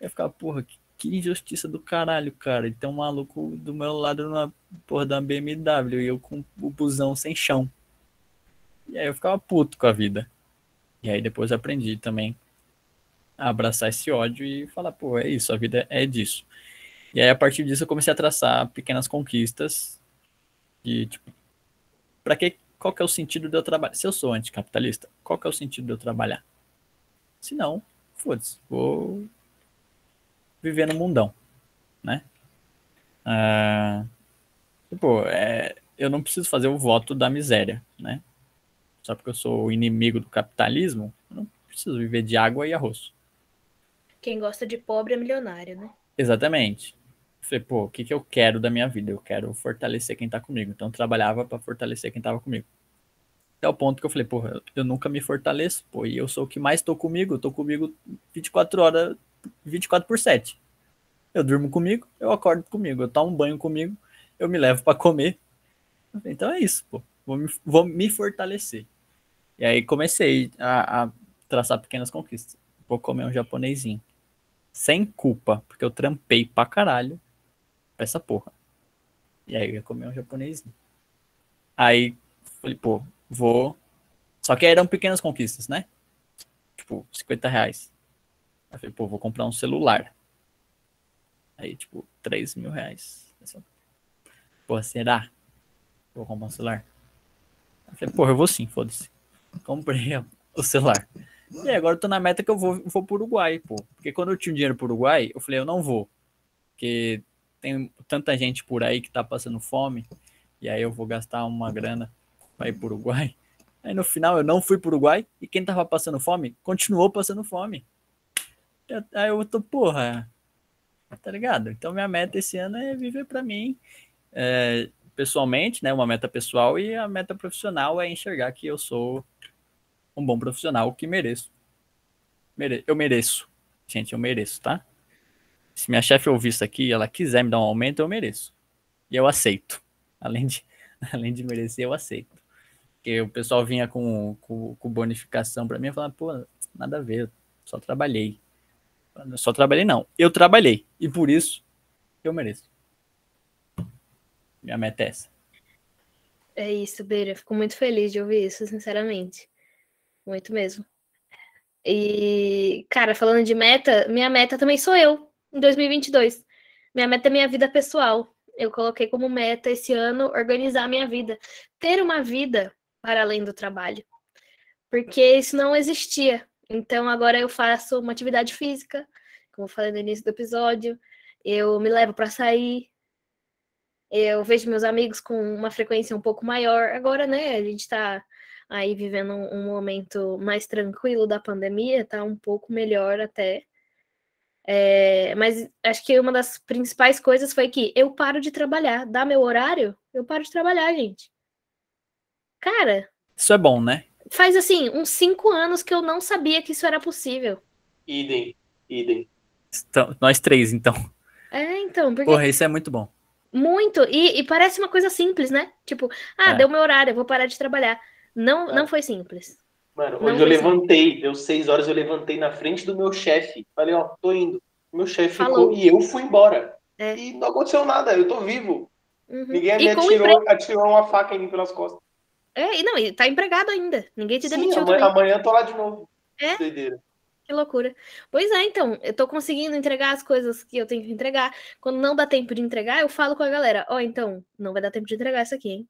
[SPEAKER 3] Eu ficar, porra, que, que, injustiça do caralho, cara. E tem um maluco do meu lado numa porra da BMW e eu com o busão sem chão. E aí eu ficava puto com a vida. E aí depois aprendi também a abraçar esse ódio e falar, pô, é isso, a vida é disso. E aí a partir disso eu comecei a traçar pequenas conquistas e tipo, para que qual que é o sentido de eu trabalhar? Se eu sou anticapitalista, qual que é o sentido de eu trabalhar? Se não, foda-se, vou viver no mundão, né? Ah, tipo, é, eu não preciso fazer o voto da miséria, né? Só porque eu sou o inimigo do capitalismo, eu não preciso viver de água e arroz.
[SPEAKER 2] Quem gosta de pobre é milionário, né?
[SPEAKER 3] Exatamente. Eu falei, pô, o que, que eu quero da minha vida? Eu quero fortalecer quem tá comigo. Então eu trabalhava para fortalecer quem tava comigo. Até o ponto que eu falei, pô, eu nunca me fortaleço, pô, e eu sou o que mais tô comigo, eu tô comigo 24 horas, 24 por 7. Eu durmo comigo, eu acordo comigo, eu tomo um banho comigo, eu me levo para comer. Então é isso, pô. Vou me, vou me fortalecer. E aí comecei a, a traçar pequenas conquistas. Vou comer um japonesinho. Sem culpa, porque eu trampei pra caralho pra essa porra. E aí eu ia comer um japonesinho. Aí falei, pô, vou. Só que eram pequenas conquistas, né? Tipo, 50 reais. Aí falei, pô, vou comprar um celular. Aí, tipo, 3 mil reais. Pô, será? Vou comprar um celular? Aí falei, porra, eu vou sim, foda-se comprei o celular. E agora eu tô na meta que eu vou, vou pro Uruguai, pô. Porque quando eu tinha dinheiro pro Uruguai, eu falei, eu não vou. Porque tem tanta gente por aí que tá passando fome. E aí eu vou gastar uma grana pra ir pro Uruguai. Aí no final eu não fui pro Uruguai. E quem tava passando fome, continuou passando fome. Aí eu tô, porra. Tá ligado? Então minha meta esse ano é viver pra mim. É, pessoalmente, né? Uma meta pessoal. E a meta profissional é enxergar que eu sou um bom profissional que mereço. Mere eu mereço. Gente, eu mereço, tá? Se minha chefe ouvir isso aqui e ela quiser me dar um aumento, eu mereço. E eu aceito. Além de, além de merecer, eu aceito. Porque o pessoal vinha com, com, com bonificação para mim e falava, pô, nada a ver, só trabalhei. Só trabalhei, não. Eu trabalhei. E por isso, eu mereço. Minha meta é essa.
[SPEAKER 2] É isso, Beira. Fico muito feliz de ouvir isso, sinceramente. Muito mesmo. E, cara, falando de meta, minha meta também sou eu, em 2022. Minha meta é minha vida pessoal. Eu coloquei como meta esse ano organizar minha vida, ter uma vida para além do trabalho. Porque isso não existia. Então agora eu faço uma atividade física, como eu falei no início do episódio, eu me levo para sair, eu vejo meus amigos com uma frequência um pouco maior. Agora, né, a gente está aí vivendo um, um, momento mais tranquilo da pandemia, tá um pouco melhor até. É, mas acho que uma das principais coisas foi que eu paro de trabalhar, dá meu horário, eu paro de trabalhar, gente. Cara.
[SPEAKER 3] Isso é bom, né?
[SPEAKER 2] Faz assim, uns cinco anos que eu não sabia que isso era possível.
[SPEAKER 1] Idem, idem.
[SPEAKER 3] Então, nós três, então.
[SPEAKER 2] É, então.
[SPEAKER 3] Porque... Porra, isso é muito bom.
[SPEAKER 2] Muito. E, e parece uma coisa simples, né? Tipo, ah, é. deu meu horário, eu vou parar de trabalhar. Não, não foi simples.
[SPEAKER 1] Mano, hoje eu levantei, simples. deu seis horas, eu levantei na frente do meu chefe. Falei, ó, tô indo. Meu chefe ficou e eu fui embora. É. E não aconteceu nada, eu tô vivo. Uhum. Ninguém me atirou, atirou uma faca em mim pelas costas.
[SPEAKER 2] É, e não, e tá empregado ainda. Ninguém te
[SPEAKER 1] Sim,
[SPEAKER 2] demitiu.
[SPEAKER 1] Amanhã, amanhã eu tô lá de novo.
[SPEAKER 2] É?
[SPEAKER 1] Doideira.
[SPEAKER 2] Que loucura. Pois é, então, eu tô conseguindo entregar as coisas que eu tenho que entregar. Quando não dá tempo de entregar, eu falo com a galera: Ó, oh, então, não vai dar tempo de entregar isso aqui, hein?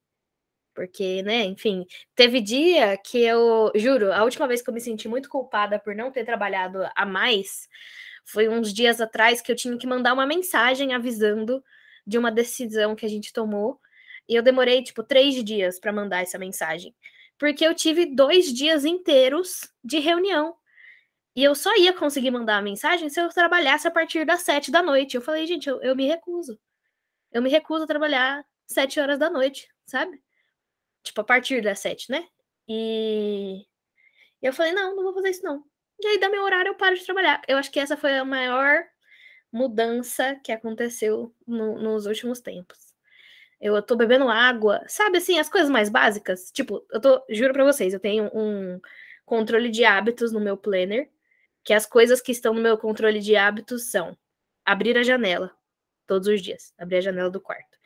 [SPEAKER 2] Porque, né, enfim, teve dia que eu, juro, a última vez que eu me senti muito culpada por não ter trabalhado a mais foi uns dias atrás que eu tinha que mandar uma mensagem avisando de uma decisão que a gente tomou. E eu demorei, tipo, três dias para mandar essa mensagem. Porque eu tive dois dias inteiros de reunião e eu só ia conseguir mandar a mensagem se eu trabalhasse a partir das sete da noite. Eu falei, gente, eu, eu me recuso. Eu me recuso a trabalhar sete horas da noite, sabe? Tipo, a partir das sete, né? E eu falei, não, não vou fazer isso não. E aí, da meu horário, eu paro de trabalhar. Eu acho que essa foi a maior mudança que aconteceu no, nos últimos tempos. Eu tô bebendo água, sabe assim, as coisas mais básicas? Tipo, eu tô, juro pra vocês, eu tenho um controle de hábitos no meu planner que as coisas que estão no meu controle de hábitos são abrir a janela todos os dias, abrir a janela do quarto,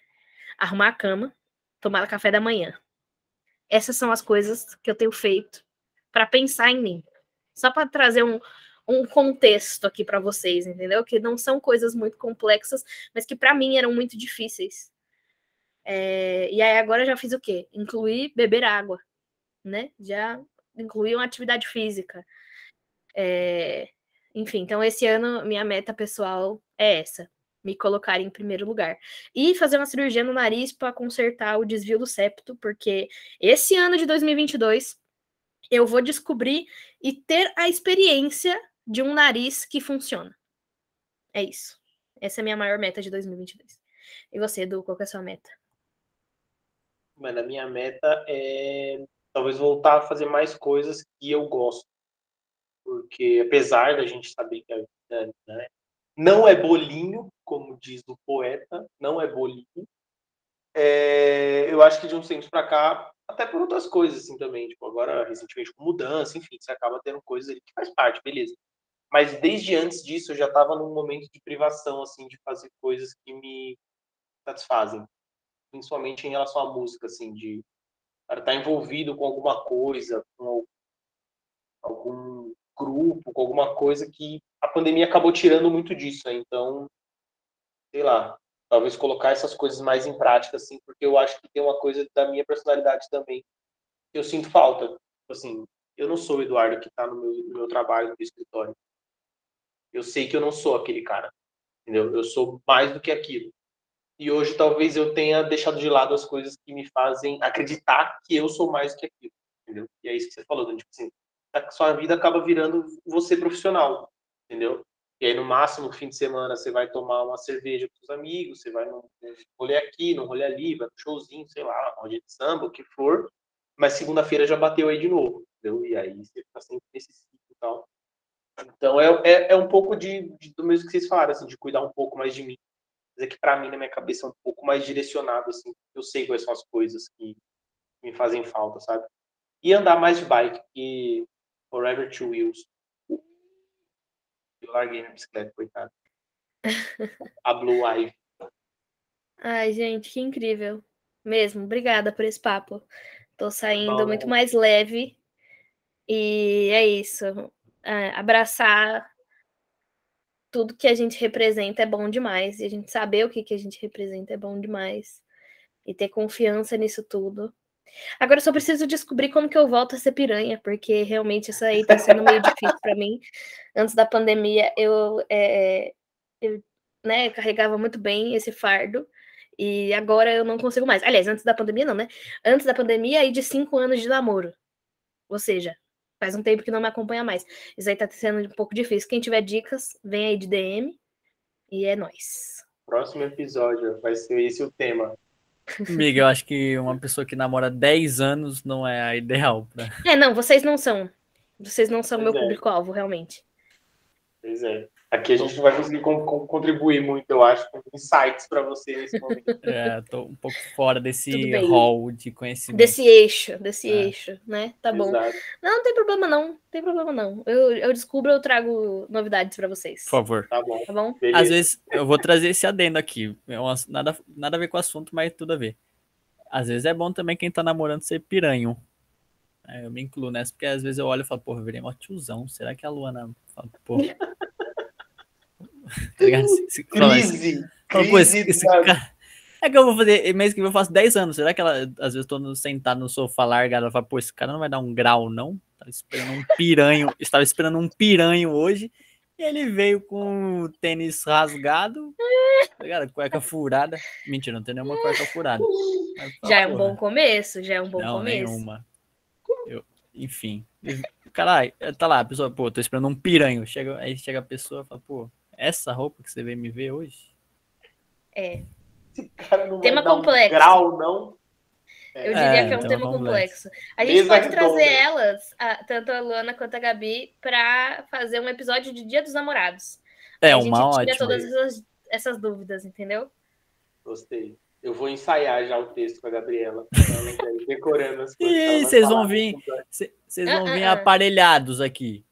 [SPEAKER 2] arrumar a cama, tomar café da manhã. Essas são as coisas que eu tenho feito para pensar em mim. Só para trazer um, um contexto aqui para vocês, entendeu? Que não são coisas muito complexas, mas que para mim eram muito difíceis. É, e aí agora já fiz o quê? Incluir beber água, né? Já incluí uma atividade física. É, enfim, então esse ano minha meta pessoal é essa: me colocar em primeiro lugar. E fazer uma cirurgia no nariz para consertar o desvio do septo, porque esse ano de 2022 eu vou descobrir e ter a experiência de um nariz que funciona. É isso. Essa é a minha maior meta de 2022. E você, Edu, qual é a sua meta?
[SPEAKER 1] Mano, a minha meta é talvez voltar a fazer mais coisas que eu gosto porque apesar da gente saber que a vida né, não é bolinho, como diz o poeta, não é bolinho, é, eu acho que de uns tempos para cá, até por outras coisas assim também, tipo, agora recentemente com mudança, enfim, você acaba tendo coisas ali que faz parte, beleza. Mas desde antes disso eu já estava num momento de privação, assim, de fazer coisas que me satisfazem, principalmente em relação à música, assim, de estar envolvido com alguma coisa, com algum grupo, com alguma coisa que a pandemia acabou tirando muito disso, né? Então, sei lá, talvez colocar essas coisas mais em prática, assim, porque eu acho que tem uma coisa da minha personalidade também que eu sinto falta. Tipo assim, eu não sou o Eduardo que está no meu, no meu trabalho, no meu escritório. Eu sei que eu não sou aquele cara, entendeu? Eu sou mais do que aquilo. E hoje talvez eu tenha deixado de lado as coisas que me fazem acreditar que eu sou mais do que aquilo, entendeu? E é isso que você falou, né? tipo assim, a sua vida acaba virando você profissional, entendeu? E aí, no máximo, fim de semana, você vai tomar uma cerveja com seus amigos, você vai num rolê aqui, num rolê ali, vai no showzinho, sei lá, uma de samba, o que for, mas segunda-feira já bateu aí de novo, entendeu? E aí você fica sempre nesse ciclo e tal. Então, é, é, é um pouco de, de, do mesmo que vocês falaram, assim, de cuidar um pouco mais de mim. Mas é que, para mim, na minha cabeça, é um pouco mais direcionado, assim, eu sei quais são as coisas que me fazem falta, sabe? E andar mais de bike, que Forever Two Wheels. Eu larguei na bicicleta, coitado. A Blue Ivy.
[SPEAKER 2] Ai, gente, que incrível. Mesmo. Obrigada por esse papo. Tô saindo Bom, muito mais leve. E é isso. É, abraçar tudo que a gente representa é bom demais. E a gente saber o que, que a gente representa é bom demais. E ter confiança nisso tudo Agora eu só preciso descobrir como que eu volto a ser piranha, porque realmente isso aí tá sendo meio difícil para mim. Antes da pandemia, eu, é, eu né, carregava muito bem esse fardo. E agora eu não consigo mais. Aliás, antes da pandemia, não, né? Antes da pandemia e de cinco anos de namoro. Ou seja, faz um tempo que não me acompanha mais. Isso aí tá sendo um pouco difícil. Quem tiver dicas, vem aí de DM. E é nóis.
[SPEAKER 1] Próximo episódio vai ser esse o tema.
[SPEAKER 3] Amiga, eu acho que uma pessoa que namora 10 anos não é a ideal. Pra...
[SPEAKER 2] É, não, vocês não são. Vocês não são meu é. público-alvo, realmente.
[SPEAKER 1] Pois é. Aqui a gente não vai conseguir contribuir muito, eu acho, com insights para você nesse momento.
[SPEAKER 3] É, tô um pouco fora desse hall de conhecimento.
[SPEAKER 2] Desse eixo, desse é. eixo, né? Tá bom. Não, não tem problema não, não tem problema não. Eu, eu descubro, eu trago novidades para vocês.
[SPEAKER 3] Por favor.
[SPEAKER 1] Tá bom.
[SPEAKER 2] Tá bom?
[SPEAKER 3] Às vezes eu vou trazer esse adendo aqui, é uma, nada, nada a ver com o assunto, mas tudo a ver. Às vezes é bom também quem tá namorando ser piranho. É, eu me incluo nessa, porque às vezes eu olho e falo, porra, eu virei mó tiozão. Será que a Luana fala, pô. tá? Esse- fala
[SPEAKER 1] Crise.
[SPEAKER 3] fala, pô, esse, esse cara. É que eu vou fazer, mês que vem eu faço 10 anos. Será que ela, às vezes, tô no, sentado no sofá largado, ela fala, pô, esse cara não vai dar um grau, não? Tava esperando um piranho, estava esperando um piranho hoje. E ele veio com o tênis rasgado, tá ligado? Cueca furada. Mentira, não tem nenhuma cueca furada. Mas,
[SPEAKER 2] Já é um
[SPEAKER 3] porra,
[SPEAKER 2] bom começo, já é um bom
[SPEAKER 3] não,
[SPEAKER 2] começo.
[SPEAKER 3] nenhuma. Enfim. Caralho, tá lá, a pessoa, pô, tô esperando um piranho. Chega, aí chega a pessoa e fala, pô, essa roupa que você veio me ver hoje?
[SPEAKER 2] É,
[SPEAKER 1] Esse cara não
[SPEAKER 2] Tema
[SPEAKER 1] vai dar um
[SPEAKER 2] complexo.
[SPEAKER 1] grau, não.
[SPEAKER 2] eu
[SPEAKER 3] É,
[SPEAKER 2] diria que é um tema
[SPEAKER 3] vamos
[SPEAKER 2] complexo. A gente
[SPEAKER 1] Mesa
[SPEAKER 2] pode
[SPEAKER 1] redonda.
[SPEAKER 2] trazer elas, a- tanto a Luana quanto a Gabi, pra fazer um episódio de Dia dos Namorados.
[SPEAKER 3] É
[SPEAKER 2] a gente
[SPEAKER 3] uma
[SPEAKER 2] tira
[SPEAKER 3] ótima.
[SPEAKER 2] todas essas, essas dúvidas, entendeu?
[SPEAKER 1] Gostei. Eu vou ensaiar já o texto com a Gabriela. Ela vai ir decorando as coisas.
[SPEAKER 3] E vocês vão vir? Vocês vão
[SPEAKER 2] Ah,
[SPEAKER 3] vir
[SPEAKER 2] ah.
[SPEAKER 3] aparelhados aqui.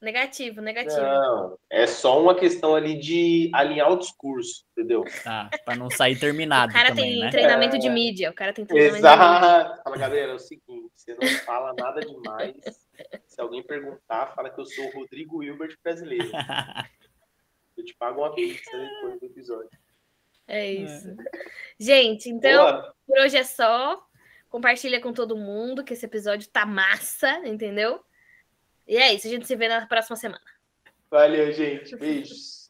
[SPEAKER 2] Negativo, negativo.
[SPEAKER 1] Não, é só uma questão ali de alinhar o discurso, entendeu?
[SPEAKER 3] Tá, pra não sair
[SPEAKER 2] o
[SPEAKER 3] terminado
[SPEAKER 2] cara
[SPEAKER 3] também,
[SPEAKER 2] tem
[SPEAKER 3] né?
[SPEAKER 2] treinamento de
[SPEAKER 1] É.
[SPEAKER 2] mídia. O cara tem treinamento de mídia.
[SPEAKER 1] Exato. Fala, Gabriela, é o seguinte, você não fala nada demais. Se alguém perguntar, fala que eu sou o Rodrigo Hilbert brasileiro. Eu te pago uma pizza depois do episódio.
[SPEAKER 2] É isso. Gente, então,
[SPEAKER 1] Boa.
[SPEAKER 2] por hoje é só. Compartilha com todo mundo que esse episódio tá massa, entendeu? E é isso, a gente se vê na próxima semana.
[SPEAKER 1] Valeu, gente. Beijos.